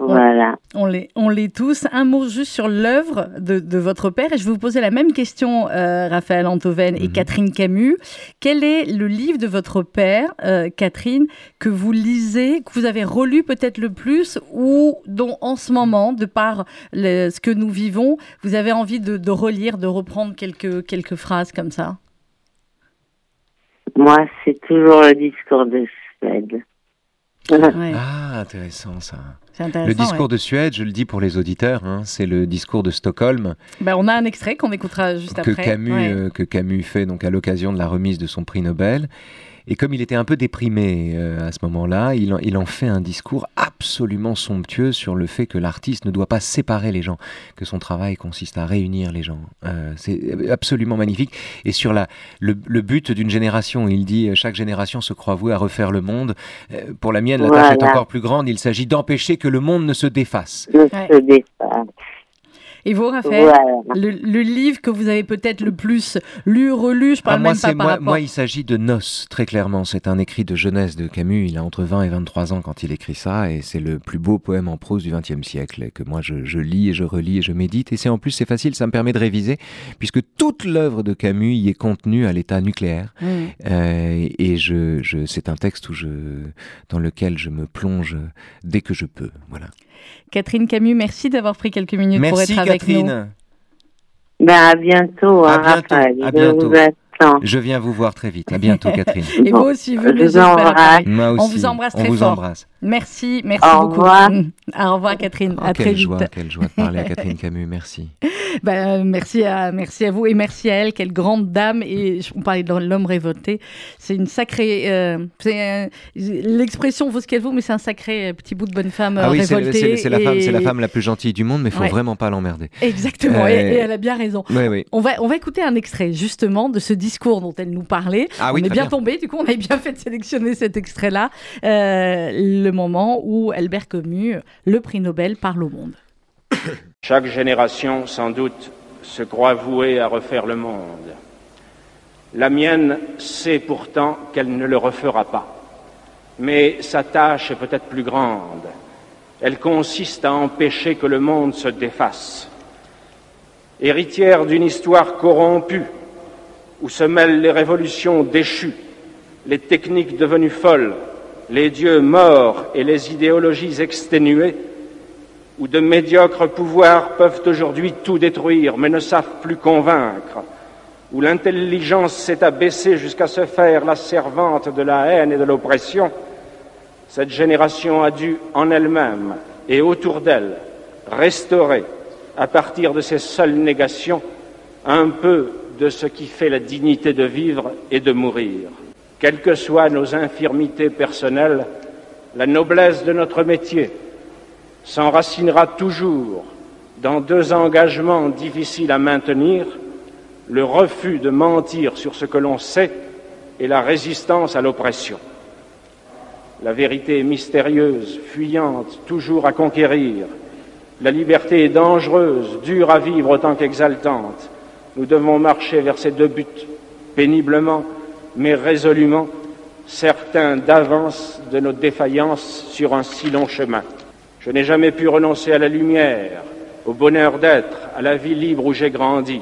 Voilà. On, les on l'est tous. Un mot juste sur l'œuvre de, de, votre père. Et je vais vous poser la même question, euh, Raphaël Antoven et mhm. Catherine Camus. Quel est le livre de votre père, euh, Catherine, que vous lisez, que vous avez relu peut-être le plus, ou dont en ce moment, de par ce que nous vivons, vous avez envie de, de relire, de reprendre quelques, quelques phrases comme ça? Moi, c'est toujours le discours de Suède. Ah, intéressant ça. le discours de Suède, je le dis pour les auditeurs, hein, c'est le discours de Stockholm. Ben, on a un extrait qu'on écoutera juste que après. Camus, euh, que Camus fait donc à l'occasion de la remise de son prix Nobel. Et comme il était un peu déprimé euh, à ce moment-là, il, il, en fait un discours absolument somptueux sur le fait que l'artiste ne doit pas séparer les gens, que son travail consiste à réunir les gens. Euh, c'est absolument magnifique. Et sur la, le, but d'une génération, il dit chaque génération se croit vouée à refaire le monde. Euh, pour la mienne, la tâche est encore plus grande. Il s'agit d'empêcher que le monde ne se défasse. Ne se défasse. Et vous, Raphaël, le, livre que vous avez peut-être le plus lu, relu, je parle ah, même pas par moi, rapport... Moi, il s'agit de Noces, très clairement. C'est un écrit de jeunesse de Camus. Il a entre 20 et 23 ans quand il écrit ça, et c'est le plus beau poème en prose du XXe siècle, que moi je, lis et je relis et je médite. Et c'est en plus, c'est facile, ça me permet de réviser, puisque toute l'œuvre de Camus y est contenue à l'état nucléaire. Mmh. Euh, et je, je c'est un texte où je, dans lequel je me plonge dès que je peux. Voilà. Catherine Camus, merci d'avoir pris quelques minutes pour être avec nous. Ben, à bientôt. À bientôt. à bientôt. Je viens vous voir très vite. À bientôt, Catherine. Et vous aussi, vous les embrasse. On vous embrasse très on vous fort. Embrasse. Merci, merci Au beaucoup. Revoir. Au revoir, Catherine. Oh, à quelle très joie, vite. Quelle joie de parler à Catherine Camus. Merci. Ben, merci, à, merci à vous et merci à elle. Quelle grande dame. Et on parlait de l'homme révolté. C'est une sacrée. Euh, euh, L'expression vaut ce qu'elle vaut, mais c'est un sacré euh, petit bout de bonne femme ah oui, révoltée. C'est la, femme, la femme la plus gentille du monde, mais il faut vraiment pas l'emmerder. Exactement. Et, elle a bien raison. Oui, oui. On, va, on va écouter un extrait justement de ce discours dont elle nous parler. Ah on est bien, tombé, du coup, on a bien fait de sélectionner cet extrait-là. Euh, le moment où Albert Camus, le prix Nobel, parle au monde. Chaque génération, sans doute, se croit vouée à refaire le monde. La mienne sait pourtant qu'elle ne le refera pas. Mais sa tâche est peut-être plus grande. Elle consiste à empêcher que le monde se défasse. Héritière d'une histoire corrompue, où se mêlent les révolutions déchues, les techniques devenues folles, les dieux morts et les idéologies exténuées, où de médiocres pouvoirs peuvent aujourd'hui tout détruire mais ne savent plus convaincre, où l'intelligence s'est abaissée jusqu'à se faire la servante de la haine et de l'oppression, cette génération a dû en elle-même et autour d'elle restaurer, à partir de ses seules négations, un peu de ce qui fait la dignité de vivre et de mourir. Quelles que soient nos infirmités personnelles, la noblesse de notre métier s'enracinera toujours dans deux engagements difficiles à maintenir, le refus de mentir sur ce que l'on sait et la résistance à l'oppression. La vérité est mystérieuse, fuyante, toujours à conquérir. La liberté est dangereuse, dure à vivre autant qu'exaltante. Nous devons marcher vers ces deux buts, péniblement, mais résolument, certains d'avance de nos défaillances sur un si long chemin. Je n'ai jamais pu renoncer à la lumière, au bonheur d'être, à la vie libre où j'ai grandi.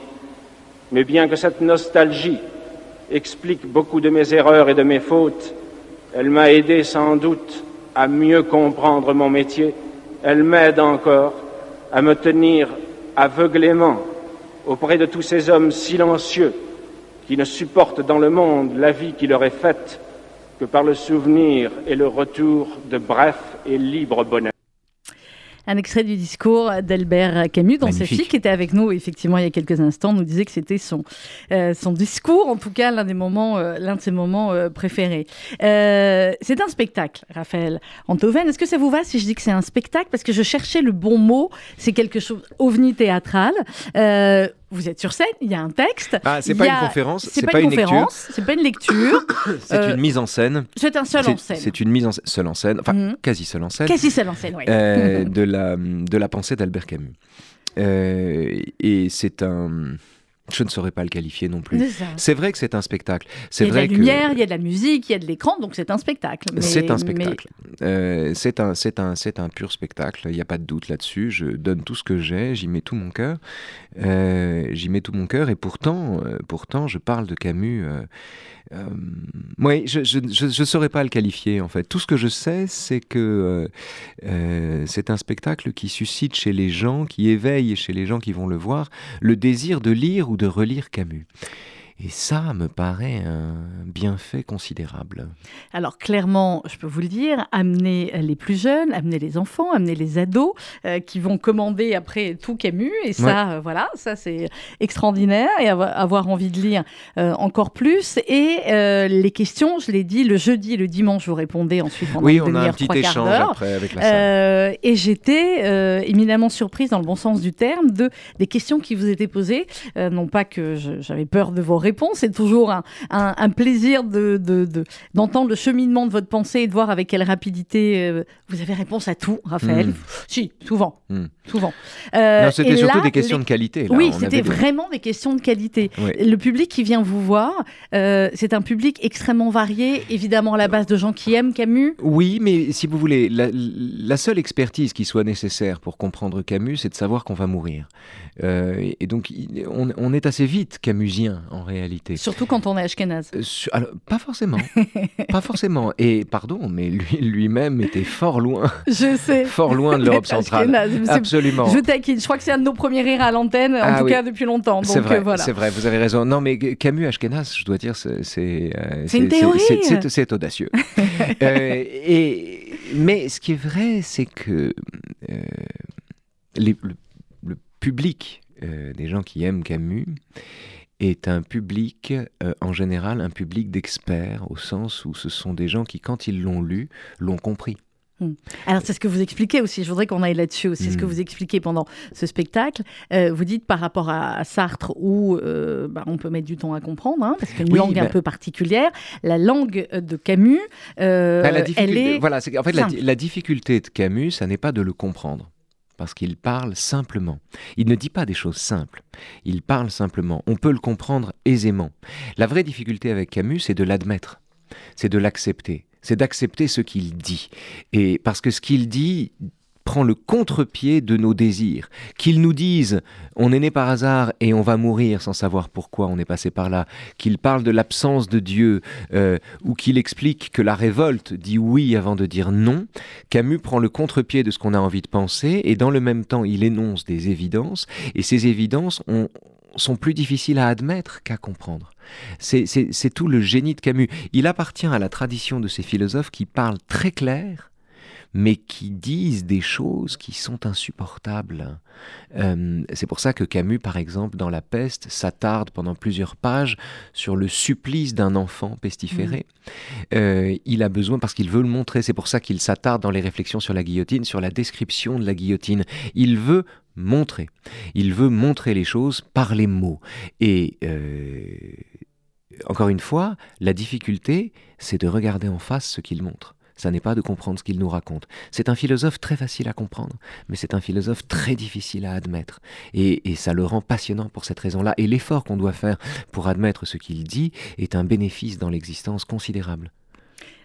Mais bien que cette nostalgie explique beaucoup de mes erreurs et de mes fautes, elle m'a aidé sans doute à mieux comprendre mon métier. Elle m'aide encore à me tenir aveuglément auprès de tous ces hommes silencieux qui ne supportent dans le monde la vie qui leur est faite que par le souvenir et le retour de bref et libre bonheur. Un extrait du discours d'Albert Camus, dont Magnifique. sa fille qui était avec nous effectivement il y a quelques instants nous disait que c'était son euh, son discours, en tout cas l'un des moments, euh, l'un de ses moments euh, préférés. Euh, c'est un spectacle, Raphaël Antoven. Est-ce que ça vous va si je dis que c'est un spectacle? Parce que je cherchais le bon mot. C'est quelque chose ovni théâtral. Vous êtes sur scène, il y a un texte. Ah, c'est pas une conférence, c'est pas, pas une conférence, c'est pas une lecture. C'est Euh, une mise en scène. C'est un seul en scène. C'est une mise en seule en scène, enfin Mhm. quasi seule en scène, Quasi seul en scène, oui. euh, de la de la pensée d'Albert Camus. Euh, et c'est un, je ne saurais pas le qualifier non plus. C'est vrai que c'est un spectacle. Il y a de la que lumière, il y a de la musique, il y a de l'écran, donc c'est un spectacle. Mais- C'est un mais- spectacle. Euh, c'est un, pur spectacle. Il n'y a pas de doute là-dessus. Je donne tout ce que j'ai. J'y mets tout mon cœur. Euh, j'y mets tout mon cœur. Et pourtant, euh, pourtant, je parle de Camus. Ouais, je, je saurais pas le qualifier en fait. Tout ce que je sais, c'est que c'est un spectacle qui suscite chez les gens, qui éveille chez les gens qui vont le voir, le désir de lire ou de relire Camus. Et ça me paraît un bienfait considérable. Alors clairement, je peux vous le dire, amener les plus jeunes, amener les enfants, amener les ados euh, qui vont commander après tout Camus. Et ça, euh, voilà, ça c'est extraordinaire. Et avoir, avoir envie de lire euh, encore plus. Et euh, les questions, je l'ai dit, le jeudi et le dimanche, vous répondez ensuite pendant Oui, on a un petit échange après avec la salle. Euh, et j'étais euh, éminemment surprise, dans le bon sens du terme, de des questions qui vous étaient posées. Euh, non pas que j'avais peur de vos réponses, c'est toujours un, un- un plaisir de, de- de- d'entendre le cheminement de votre pensée et de voir avec quelle rapidité euh, vous avez réponse à tout, Raphaël. Mm. Si, souvent, Mm. souvent. Euh, c'était surtout là, des questions les- de qualité. là. oui, c'était des- vraiment des questions de qualité. Le public qui vient vous voir, euh, c'est un public extrêmement varié, évidemment à la base de gens qui aiment Camus. Oui, mais si vous voulez, la, la seule expertise qui soit nécessaire pour comprendre Camus, c'est de savoir qu'on va mourir. Et, donc, on, on est assez vite camusien en réalité. Surtout quand on est ashkénaze. Euh, alors, pas forcément, pas forcément. Et pardon, mais lui lui-même était fort loin, Je sais. fort loin de l'Europe centrale. ashkénaze. Absolument. Je taquine. Je crois que c'est un de nos premiers rires à l'antenne, en Ah tout oui. cas depuis longtemps. C'est vrai, euh, voilà. c'est vrai, vous avez raison. Non, mais Camus Ashkenaz, je dois dire, c'est c'est euh, C'est une théorie. c'est- audacieux. Euh, et mais ce qui est vrai, c'est que les- le, le public des gens qui aiment Camus est un public, euh, en général, un public d'experts, au sens où ce sont des gens qui, quand ils l'ont lu, l'ont compris. Alors c'est ce que vous expliquez aussi. Je voudrais qu'on aille là-dessus aussi. C'est ce que Mm. vous expliquez pendant ce spectacle. Euh, vous dites par rapport à, à Sartre où euh, bah, on peut mettre du temps à comprendre, hein, parce qu'une Oui, langue un peu particulière. La langue de Camus, euh, Ah, la elle est voilà, en fait, la difficulté de Camus, ça n'est pas de le comprendre. Parce qu'il parle simplement. Il ne dit pas des choses simples, il parle simplement. On peut le comprendre aisément. La vraie difficulté avec Camus, c'est de l'admettre, c'est de l'accepter, c'est d'accepter ce qu'il dit. Et parce que ce qu'il dit prend le contre-pied de nos désirs. Qu'ils nous disent on est né par hasard et on va mourir sans savoir pourquoi on est passé par là, qu'il parle de l'absence de Dieu, euh, ou qu'il explique que la révolte dit oui avant de dire non, Camus prend le contre-pied de ce qu'on a envie de penser et dans le même temps il énonce des évidences et ces évidences sont plus difficiles à admettre qu'à comprendre. C'est tout le génie de Camus. Il appartient à la tradition de ces philosophes qui parlent très clair mais qui disent des choses qui sont insupportables. Euh, c'est pour ça que Camus, par exemple, dans La peste, s'attarde pendant plusieurs pages sur le supplice d'un enfant pestiféré. Mm. Euh, il a besoin, parce qu'il veut le montrer, c'est pour ça qu'il s'attarde dans les réflexions sur la guillotine, sur la description de la guillotine. Il veut montrer. Il veut montrer les choses par les mots. Et euh, encore une fois, la difficulté, c'est de regarder en face ce qu'il montre ça n'est pas de comprendre ce qu'il nous raconte. C'est un philosophe très facile à comprendre, mais c'est un philosophe très difficile à admettre. Et, et ça le rend passionnant pour cette raison-là. Et l'effort qu'on doit faire pour admettre ce qu'il dit est un bénéfice dans l'existence considérable.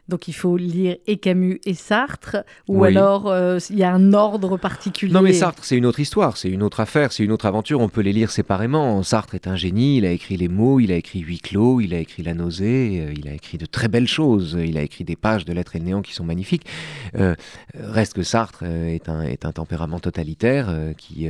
Donc il faut lire et Camus et Sartre, ou alors euh, il y a un ordre particulier. Non mais Sartre c'est une autre histoire, c'est une autre affaire, c'est une autre aventure, on peut les lire séparément. Sartre est un génie, il a écrit les mots, il a écrit Huis clos, il a écrit La nausée, euh, il a écrit de très belles choses, il a écrit des pages de lettres et le néant qui sont magnifiques. Euh, reste que Sartre est un, est un tempérament totalitaire qui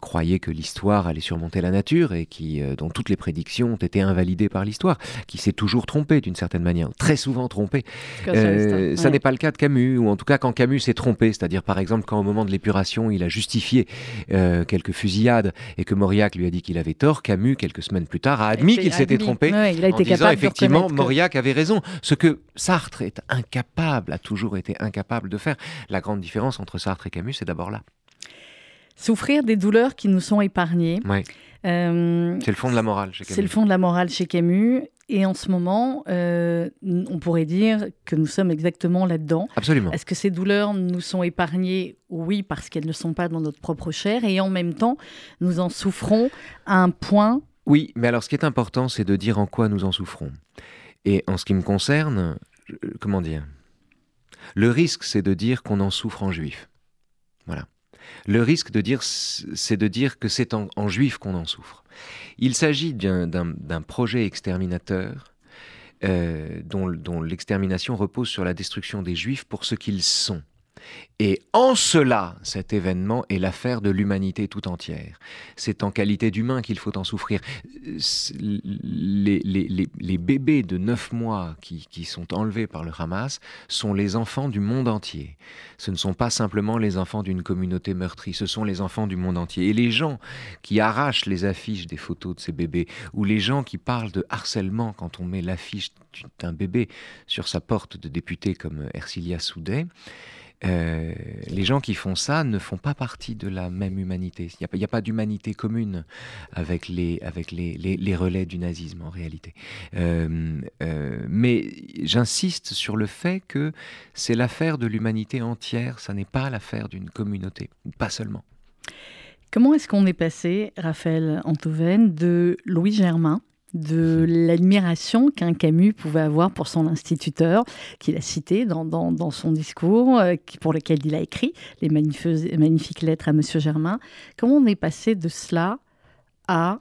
croyait que l'histoire allait surmonter la nature et qui, dont toutes les prédictions ont été invalidées par l'histoire, qui s'est toujours trompé d'une certaine manière, très souvent trompé. Euh, ça n'est pas le cas de Camus, ou en tout cas quand Camus s'est trompé, c'est-à-dire par exemple quand au moment de l'épuration il a justifié euh, quelques fusillades et que Mauriac lui a dit qu'il avait tort, Camus quelques semaines plus tard a admis qu'il s'était trompé il a été en disant effectivement que... Mauriac avait raison, ce que Sartre est incapable, a toujours été incapable de faire. La grande différence entre Sartre et Camus, c'est d'abord là. Souffrir des douleurs qui nous sont épargnées. Euh, c'est le fond de la morale chez Camus. C'est le fond de la morale chez Camus. Et en ce moment, euh, on pourrait dire que nous sommes exactement là-dedans. Absolument. Est-ce que ces douleurs nous sont épargnées? Oui, parce qu'elles ne sont pas dans notre propre chair. Et en même temps, nous en souffrons à un point. Oui, mais alors ce qui est important, c'est de dire en quoi nous en souffrons. Et en ce qui me concerne, comment dire? Le risque, c'est de dire qu'on en souffre en juif. Voilà. Le risque de dire, c'est de dire que c'est en, juif qu'on en souffre. Il s'agit d'un projet exterminateur euh, dont l'extermination repose sur la destruction des juifs pour ce qu'ils sont. Et en cela, cet événement est l'affaire de l'humanité tout entière. C'est en qualité d'humain qu'il faut en souffrir. Les, les, bébés de 9 mois qui, qui, sont enlevés par le Hamas sont les enfants du monde entier. Ce ne sont pas simplement les enfants d'une communauté meurtrie, ce sont les enfants du monde entier. Et les gens qui arrachent les affiches des photos de ces bébés, ou les gens qui parlent de harcèlement quand on met l'affiche d'un bébé sur sa porte de député comme Ercilia Soudet, euh, les gens qui font ça ne font pas partie de la même humanité. Il n'y a, pas d'humanité commune avec, les, avec les, les, relais du nazisme en réalité. Euh, euh, mais j'insiste sur le fait que c'est l'affaire de l'humanité entière, ça n'est pas l'affaire d'une communauté, pas seulement. Comment est-ce qu'on est passé, Raphaël Antoven, de Louis Germain de l'admiration qu'un Camus pouvait avoir pour son instituteur, qu'il a cité dans, son discours, euh, pour lequel il a écrit les magnifiques lettres à Monsieur Germain. Comment on est passé de cela à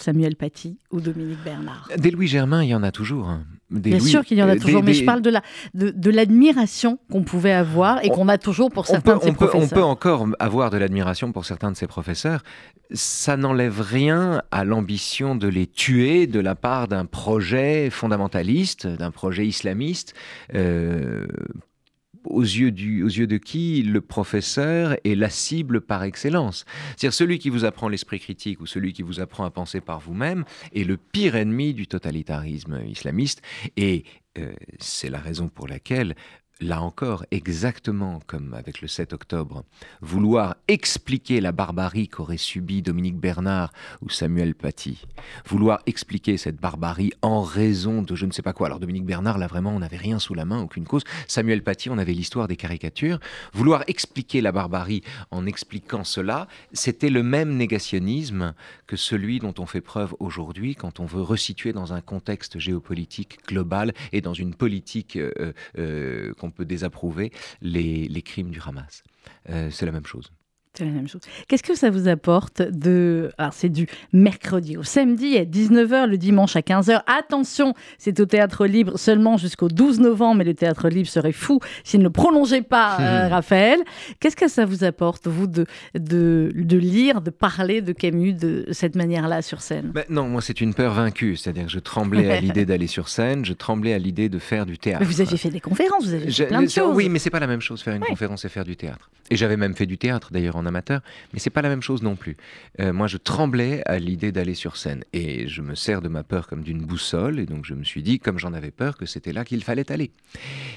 Samuel Paty ou Dominique Bernard. Des Louis Germain, il y en a toujours. Hein. Bien sûr qu'il y en a toujours, mais je parle de la de, l'admiration qu'on pouvait avoir et qu'on a toujours pour certains de ses professeurs. on peut encore avoir de l'admiration pour certains de ses professeurs. Ça n'enlève rien à l'ambition de les tuer de la part d'un projet fondamentaliste, d'un projet islamiste, euh, aux yeux, de qui le professeur est la cible par excellence. C'est-à-dire celui qui vous apprend l'esprit critique ou celui qui vous apprend à penser par vous-même est le pire ennemi du totalitarisme islamiste et euh, c'est la raison pour laquelle là encore, exactement comme avec le 7 octobre, vouloir expliquer la barbarie qu'aurait subie Dominique Bernard ou Samuel Paty, vouloir expliquer cette barbarie en raison de je ne sais pas quoi. Alors Dominique Bernard, là vraiment, on n'avait rien sous la main, aucune cause. Samuel Paty, on avait l'histoire des caricatures. Vouloir expliquer la barbarie en expliquant cela, c'était le même négationnisme que celui dont on fait preuve aujourd'hui quand on veut resituer dans un contexte géopolitique global et dans une politique euh, euh, qu'on peut désapprouver les, les crimes du Hamas. Euh, c'est la même chose. C'est la même chose. Qu'est-ce que ça vous apporte de... Alors c'est du mercredi au samedi à 19h, le dimanche à 15h. Attention, c'est au théâtre libre seulement jusqu'au 12 novembre, mais le théâtre libre serait fou s'il ne prolongeait pas, euh, Raphaël. Qu'est-ce que ça vous apporte, vous, de, de, de lire, de parler de Camus de cette manière-là sur scène? Ben non, moi c'est une peur vaincue, c'est-à-dire que je tremblais à l'idée d'aller sur scène, je tremblais à l'idée de faire du théâtre. Mais vous aviez fait des conférences, vous avez fait Je- plein de choses. Oui, mais c'est pas la même chose faire une Ouais. conférence et faire du théâtre. Et j'avais même fait du théâtre d'ailleurs en amateur, mais c'est pas la même chose non plus. Euh, moi, je tremblais à l'idée d'aller sur scène et je me sers de ma peur comme d'une boussole et donc je me suis dit, comme j'en avais peur, que c'était là qu'il fallait aller.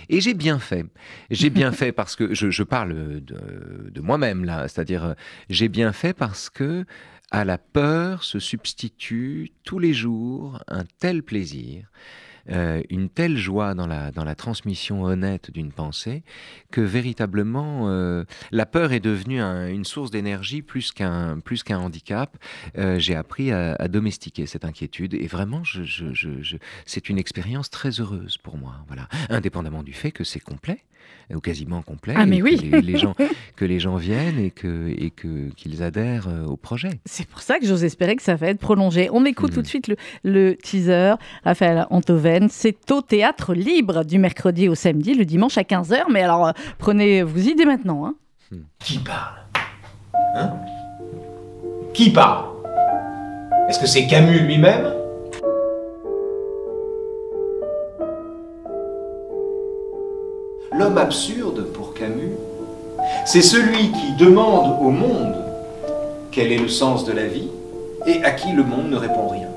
Et j'ai bien fait. J'ai bien fait parce que je, je parle de, de moi-même là, c'est-à-dire j'ai bien fait parce que à la peur se substitue tous les jours un tel plaisir, euh, une telle joie dans la, dans la transmission honnête d'une pensée, que véritablement euh, la peur est devenue un- une source d'énergie plus qu'un plus qu'un handicap. Euh, J'ai appris à, domestiquer cette inquiétude et vraiment, c'est une expérience très heureuse pour moi. Voilà, indépendamment du fait que c'est complet ou quasiment complet, Ah, mais que oui. les, les gens que les gens viennent et que et que qu'ils adhèrent euh, au projet. C'est pour ça que j'ose espérer que ça va être prolongé. On écoute Mhm. tout de suite le, le teaser. Raphaël Antoven, c'est au théâtre libre du mercredi au samedi, le dimanche à 15h. Mais alors, euh, prenez-vous y dès maintenant. hein. Qui parle? Hein? Qui parle? Est-ce que c'est Camus lui-même? L'homme absurde, pour Camus, c'est celui qui demande au monde quel est le sens de la vie et à qui le monde ne répond rien.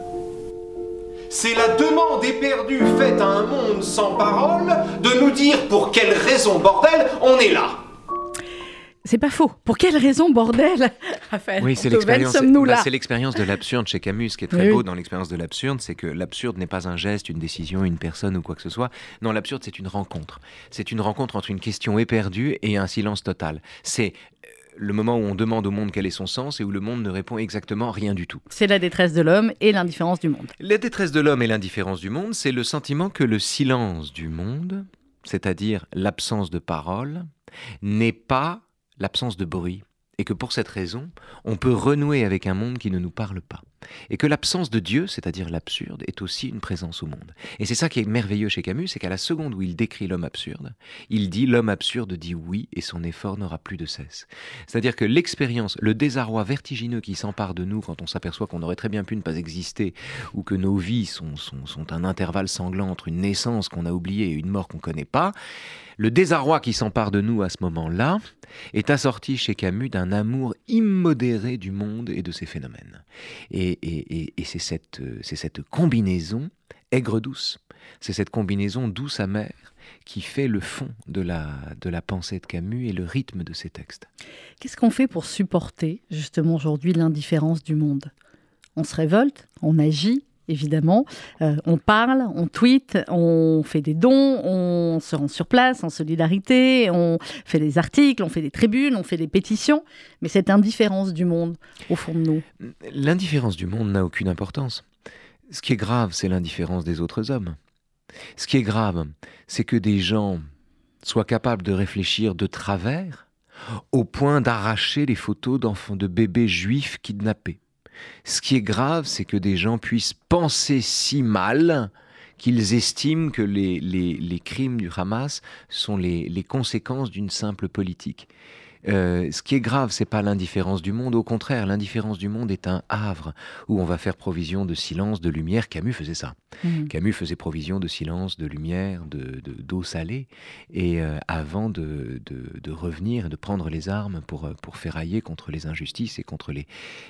C'est la demande éperdue faite à un monde sans parole de nous dire pour quelle raison, bordel, on est là. C'est pas faux. Pour quelle raison, bordel Raphaël Oui, c'est l'expérience. sommes-nous bah, c'est l'expérience de l'absurde chez Camus. Ce qui est très Oui, beau oui. dans l'expérience de l'absurde, c'est que l'absurde n'est pas un geste, une décision, une personne ou quoi que ce soit. Non, l'absurde, c'est une rencontre. C'est une rencontre entre une question éperdue et un silence total. C'est euh, le moment où on demande au monde quel est son sens et où le monde ne répond exactement rien du tout. C'est la détresse de l'homme et l'indifférence du monde. La détresse de l'homme et l'indifférence du monde, c'est le sentiment que le silence du monde, c'est-à-dire l'absence de parole, n'est pas l'absence de bruit. Et que pour cette raison, on peut renouer avec un monde qui ne nous parle pas. Et que l'absence de Dieu, c'est-à-dire l'absurde, est aussi une présence au monde. Et c'est ça qui est merveilleux chez Camus, c'est qu'à la seconde où il décrit l'homme absurde, il dit l'homme absurde dit oui et son effort n'aura plus de cesse. C'est-à-dire que l'expérience, le désarroi vertigineux qui s'empare de nous quand on s'aperçoit qu'on aurait très bien pu ne pas exister ou que nos vies sont, un intervalle sanglant entre une naissance qu'on a oubliée et une mort qu'on ne connaît pas, le désarroi qui s'empare de nous à ce moment-là est assorti chez Camus d'un amour immodéré du monde et de ses phénomènes. Et, et- et- et c'est cette, euh, c'est cette combinaison aigre-douce, c'est cette combinaison douce-amère qui fait le fond de la pensée de Camus et le rythme de ses textes. Qu'est-ce qu'on fait pour supporter justement aujourd'hui l'indifférence du monde? On se révolte, on agit, évidemment, euh, on parle, on tweet, on fait des dons, on se rend sur place en solidarité, on fait des articles, on fait des tribunes, on fait des pétitions, mais cette indifférence du monde au fond de nous. L'indifférence du monde n'a aucune importance. Ce qui est grave, c'est l'indifférence des autres hommes. Ce qui est grave, c'est que des gens soient capables de réfléchir de travers au point d'arracher les photos d'enfants de bébés juifs kidnappés. Ce qui est grave, c'est que des gens puissent penser si mal qu'ils estiment que les, crimes du Hamas sont les conséquences d'une simple politique. Euh, ce qui est grave, c'est pas l'indifférence du monde. Au contraire, l'indifférence du monde est un havre où on va faire provision de silence, de lumière. Camus faisait ça. Mhm. Camus faisait provision de silence, de lumière, de de- d'eau salée, et euh, avant de, de- de revenir et de prendre les armes pour, euh, pour ferrailler contre les injustices et contre les,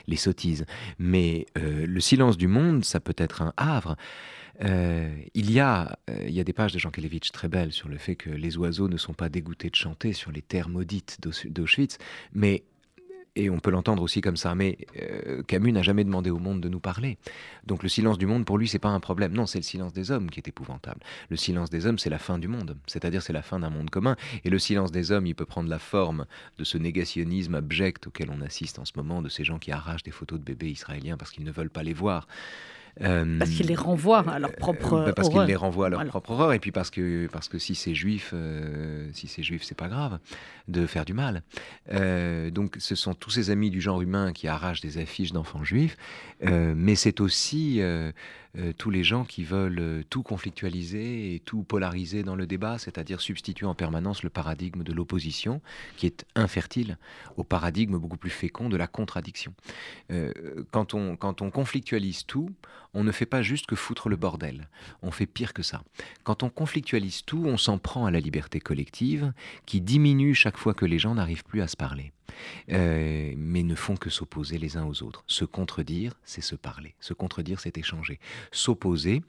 les sottises. Mais euh, le silence du monde, ça peut être un havre. Euh, il, y a, euh, il y a des pages de Jean Kelevitch très belles sur le fait que les oiseaux ne sont pas dégoûtés de chanter sur les terres maudites d'Auschwitz, mais et on peut l'entendre aussi comme ça, mais euh, Camus n'a jamais demandé au monde de nous parler. Donc le silence du monde, pour lui, c'est pas un problème. Non, c'est le silence des hommes qui est épouvantable. Le silence des hommes, c'est la fin du monde, c'est-à-dire c'est la fin d'un monde commun. Et le silence des hommes, il peut prendre la forme de ce négationnisme abject auquel on assiste en ce moment, de ces gens qui arrachent des photos de bébés israéliens parce qu'ils ne veulent pas les voir. Euh, parce qu'ils les renvoient à leur propre euh, bah, Parce qu'ils les renvoient à leur propre horreur, et puis parce que, parce que si c'est juif, euh, si c'est juif, c'est pas grave de faire du mal. donc ce sont tous ces amis du genre humain qui arrachent des affiches d'enfants juifs, mais c'est aussi euh, tous les gens qui veulent euh, tout conflictualiser et tout polariser dans le débat, c'est-à-dire substituer en permanence le paradigme de l'opposition, qui est infertile, au paradigme beaucoup plus fécond de la contradiction. Euh, quand, on, quand on conflictualise tout, on ne fait pas juste que foutre le bordel, on fait pire que ça. Quand on conflictualise tout, on s'en prend à la liberté collective, qui diminue chaque fois que les gens n'arrivent plus à se parler. Euh, mais ne font que s'opposer les uns aux autres. Se contredire, c'est se parler. Se contredire, c'est échanger. S'opposer,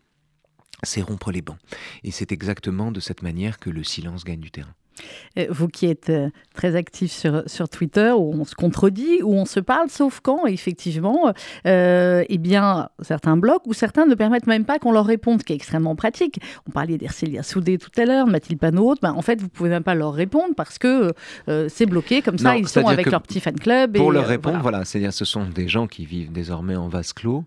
c'est rompre les bancs. Et c'est exactement de cette manière que le silence gagne du terrain. Euh, vous qui êtes euh, très actif sur, sur Twitter, où on se contredit, où on se parle, sauf quand, effectivement, euh, eh bien, certains bloquent ou certains ne permettent même pas qu'on leur réponde, ce qui est extrêmement pratique. On parlait d'Ercelia Soudé tout à l'heure, Mathilde Panot, ben, en fait, vous pouvez même pas leur répondre parce que euh, c'est bloqué, comme ça, ils sont avec leur petit fan club. Pour leur répondre, voilà, c'est-à-dire ce sont des gens qui vivent désormais en vase clos.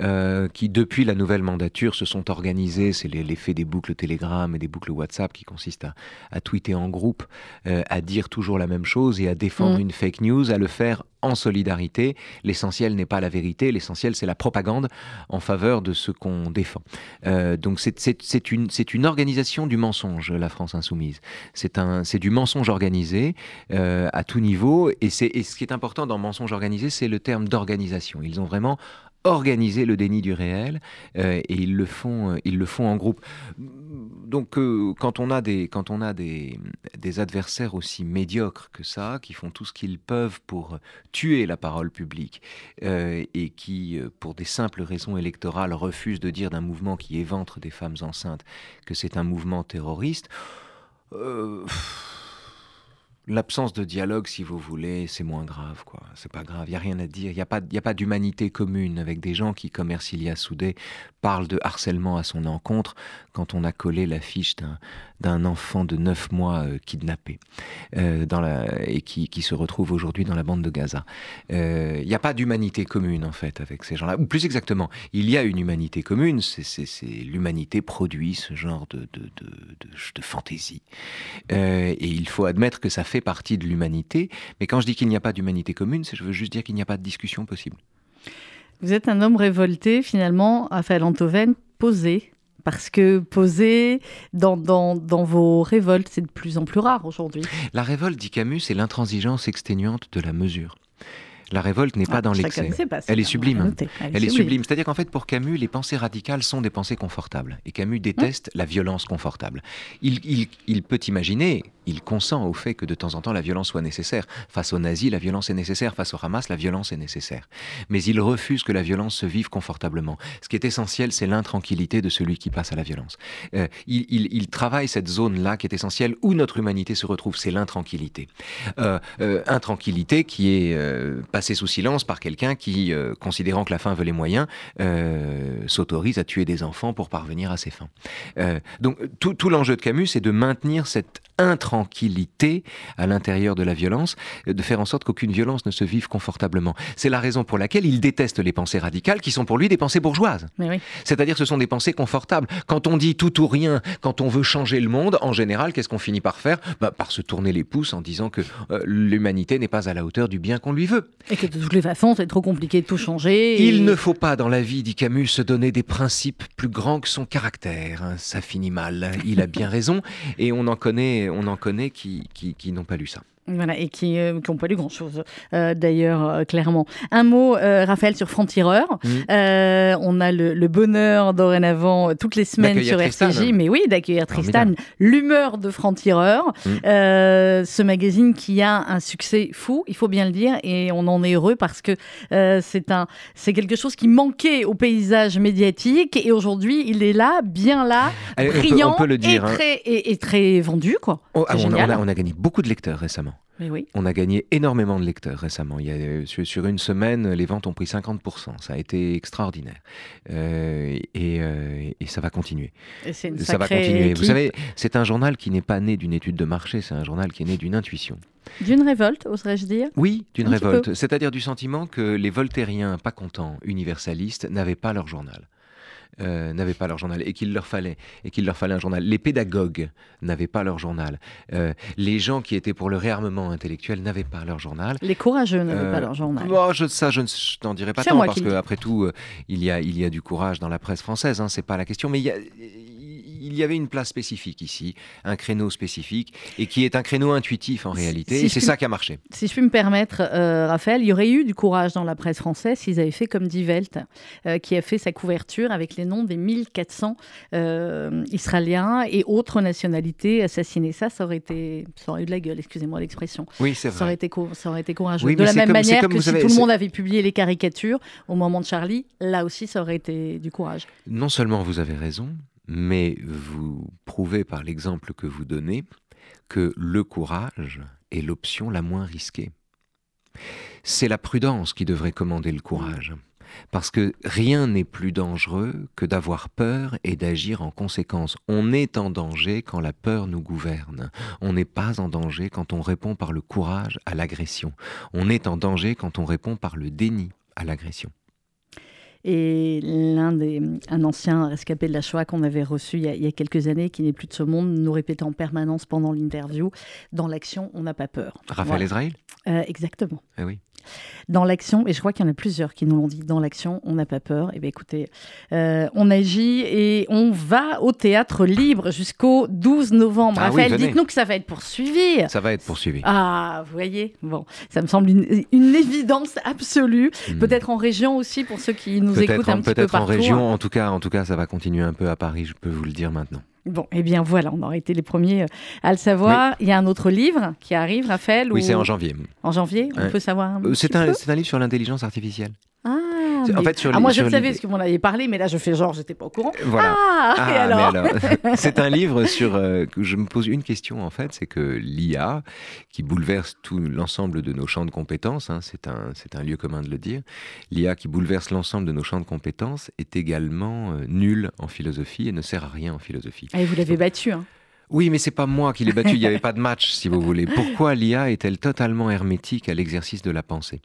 Euh, qui, depuis la nouvelle mandature, se sont organisés. C'est l'effet des boucles Telegram et des boucles WhatsApp qui consistent à, tweeter en groupe, euh, à dire toujours la même chose et à défendre mm. une fake news, à le faire en solidarité. L'essentiel n'est pas la vérité, l'essentiel c'est la propagande en faveur de ce qu'on défend. Euh, donc c'est une, une organisation du mensonge, la France insoumise. C'est du mensonge organisé à tout niveau. Et, et ce qui est important dans mensonge organisé, c'est le terme d'organisation. Ils ont vraiment organiser le déni du réel euh, et ils le font, euh, ils le font en groupe. Donc euh, quand on a des quand on a des, des, adversaires aussi médiocres que ça, qui font tout ce qu'ils peuvent pour tuer la parole publique et qui, pour des simples raisons électorales, refusent de dire d'un mouvement qui éventre des femmes enceintes que c'est un mouvement terroriste. L'absence de dialogue, si vous voulez, c'est moins grave, quoi. C'est pas grave, il y a rien à dire. Il y a pas, pas d'humanité commune avec des gens qui, comme Ercilia Soudé, parlent de harcèlement à son encontre quand on a collé l'affiche d'un enfant de 9 mois euh, kidnappé euh, dans la, et qui, qui se retrouve aujourd'hui dans la bande de Gaza. Euh, il n'y a pas d'humanité commune, en fait, avec ces gens-là. Ou plus exactement, il y a une humanité commune, c'est l'humanité produit ce genre de, de, de, de, de fantaisie. et il faut admettre que ça fait partie de l'humanité. Mais quand je dis qu'il n'y a pas d'humanité commune, je veux juste dire qu'il n'y a pas de discussion possible. Vous êtes un homme révolté, finalement, Raphaël Antoven, posé. Parce que poser dans, dans, dans vos révoltes, c'est de plus en plus rare aujourd'hui. La révolte, dit Camus, c'est l'intransigeance exténuante de la mesure. La révolte n'est pas ah, dans l'excès. Elle est sublime. Elle, est sublime. C'est-à-dire qu'en fait, pour Camus, les pensées radicales sont des pensées confortables. Et Camus déteste la violence confortable. Il, il, il peut imaginer, il consent au fait que de temps en temps la violence soit nécessaire. Face aux nazis, la violence est nécessaire. Face au Hamas, la violence est nécessaire. Mais il refuse que la violence se vive confortablement. Ce qui est essentiel, c'est l'intranquillité de celui qui passe à la violence. Euh, il, il, travaille cette zone-là qui est essentielle où notre humanité se retrouve, c'est l'intranquillité. Euh, euh, intranquillité qui est passée sous silence par quelqu'un qui, considérant que la fin veut les moyens, s'autorise à tuer des enfants pour parvenir à ses fins. donc tout, tout l'enjeu de Camus, c'est de maintenir cette intranquillité à l'intérieur de la violence, euh, de faire en sorte qu'aucune violence ne se vive confortablement. C'est la raison pour laquelle il déteste les pensées radicales qui sont pour lui des pensées bourgeoises. C'est-à-dire que ce sont des pensées confortables. Quand on dit tout ou rien, quand on veut changer le monde, en général, qu'est-ce qu'on finit par faire? Bah, Par se tourner les pouces en disant que euh, l'humanité n'est pas à la hauteur du bien qu'on lui veut. Et que de toutes les façons, c'est trop compliqué de tout changer. Il ne faut pas dans la vie, dit Camus, se donner des principes plus grands que son caractère. Ça finit mal. Il a bien raison. Et on en connaît on en connaît qui, qui, n'ont pas lu ça. Voilà, et qui n'ont pas lu grand-chose, euh, d'ailleurs, euh, clairement. Un mot, euh, Raphaël, sur Franc-Tireur. Mm. Euh, on a le, le bonheur, dorénavant, euh, toutes les semaines sur Tristan. RCJ, mais oui, d'accueillir Tristan, l'humeur de Franc-Tireur. Mm. Euh, ce magazine qui a un succès fou, il faut bien le dire, et on en est heureux parce que euh, c'est un, c'est quelque chose qui manquait au paysage médiatique, et aujourd'hui, il est là, bien là, Allez, on peut- brillant on peut le dire, et, hein. très, et, et très vendu, quoi. Oh, ah, C'est on, a, génial. on a- on a gagné beaucoup de lecteurs récemment. Mais oui. On a gagné énormément de lecteurs récemment. Il y a, euh, sur, une semaine, les ventes ont pris 50%. Ça a été extraordinaire. Euh, et, euh, et ça va continuer. Et une Ça va continuer. Vous savez, c'est un journal qui n'est pas né d'une étude de marché, c'est un journal qui est né d'une intuition. D'une révolte, oserais-je dire? Oui, d'une révolte. C'est-à-dire du sentiment que les voltairiens pas contents, universalistes, n'avaient pas leur journal. Euh, n'avaient pas leur journal et qu'il leur fallait et qu'il leur fallait un journal. Les pédagogues n'avaient pas leur journal. Euh, les gens qui étaient pour le réarmement intellectuel n'avaient pas leur journal. Les courageux n'avaient Euh, pas leur journal. Bon, je, ça, je ne je n'en dirais pas tant, parce qu'après tout, euh, il, y a, il y a du courage dans la presse française, hein, c'est pas la question, mais il y, a- il y avait une place spécifique ici, un créneau spécifique, et qui est un créneau intuitif en réalité, si et c'est ça qui a marché. Si je puis me permettre, euh, Raphaël, il y aurait eu du courage dans la presse française s'ils avaient fait comme Die Welt, euh, qui a fait sa couverture avec les noms des 1400 euh, Israéliens et autres nationalités assassinés. Ça, ça aurait été, ça aurait eu de la gueule, excusez-moi l'expression. Oui, c'est Ça aurait vrai. été, ça aurait été courageux. Oui, de la même comme- manière que si savez, tout le monde avait publié les caricatures au moment de Charlie, là aussi, ça aurait été du courage. Non seulement vous avez raison, mais vous prouvez par l'exemple que vous donnez que le courage est l'option la moins risquée. C'est la prudence qui devrait commander le courage. Parce que rien n'est plus dangereux que d'avoir peur et d'agir en conséquence. On est en danger quand la peur nous gouverne. On n'est pas en danger quand on répond par le courage à l'agression. On est en danger quand on répond par le déni à l'agression. Et l'un des, un ancien rescapé de la Shoah qu'on avait reçu il y, a, il y a quelques années, qui n'est plus de ce monde, nous répétait en permanence pendant l'interview Dans l'action, on n'a pas peur. Raphaël Voilà. Israël Euh, Exactement. Eh oui. Dans l'action, et je crois qu'il y en a plusieurs qui nous l'ont dit, dans l'action, on n'a pas peur. Et bien écoutez, euh, on agit et on va au théâtre libre jusqu'au 12 novembre. Ah Raphaël, dites-nous que ça va être poursuivi. Ça va être poursuivi. Ah, vous voyez, bon, ça me semble une, une évidence absolue. Hmm. Peut-être en région aussi pour ceux qui nous écoutent un en, petit peu peut-être en partout. hein. région, en tout cas, en tout cas, ça va continuer un peu à Paris, je peux vous le dire maintenant. Bon, eh bien voilà, on aurait été les premiers euh, à le savoir. Il y a un autre livre qui arrive, Raphaël. Oui, ou- c'est en janvier. En janvier, on Ouais. peut savoir Euh, C'est un, peu c'est un livre sur l'intelligence artificielle. Ah, En fait, sur ah, moi je le savais parce que vous en aviez parlé, mais là je fais genre, j'étais pas au courant. Voilà. Ah, et Ah, alors, c'est un livre sur euh, je me pose une question en fait, c'est que l'IA qui bouleverse tout l'ensemble de nos champs de compétences, hein, c'est un un lieu commun de le dire, l'IA qui bouleverse l'ensemble de nos champs de compétences est également euh, nulle en philosophie et ne sert à rien en philosophie. Ah, et vous l'avez battu. Hein. Oui, mais c'est pas moi qui l'ai battu, il n'y avait pas de match, si vous voulez. Pourquoi l'IA est-elle totalement hermétique à l'exercice de la pensée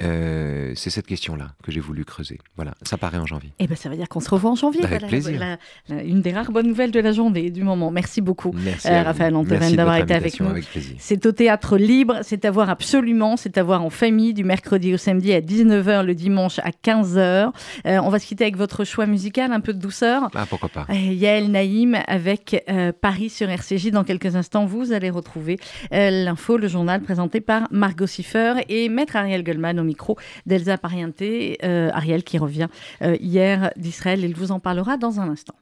Euh, C'est cette question-là que j'ai voulu creuser. Voilà, ça paraît en janvier. Eh ben, ça veut dire qu'on se revoit en janvier. Avec Voilà, plaisir. la- la- une des rares bonnes nouvelles de la journée, du moment. Merci beaucoup. Merci. Euh. Raphaël Antoven d'avoir été avec nous. Avec plaisir. C'est au théâtre libre, c'est à voir absolument, c'est à voir en famille du mercredi au samedi à 19h, le dimanche à 15h. Euh, on va se quitter avec votre choix musical, un peu de douceur. Ah, pourquoi pas Yael Naïm avec Paris sur RCJ. Dans quelques instants, vous allez retrouver euh, l'info, le journal présenté par Margot Siffer et Maître Ariel Goldman au micro d'Elsa Pariente. Euh, Ariel qui revient euh, hier d'Israël. Il vous en parlera dans un instant.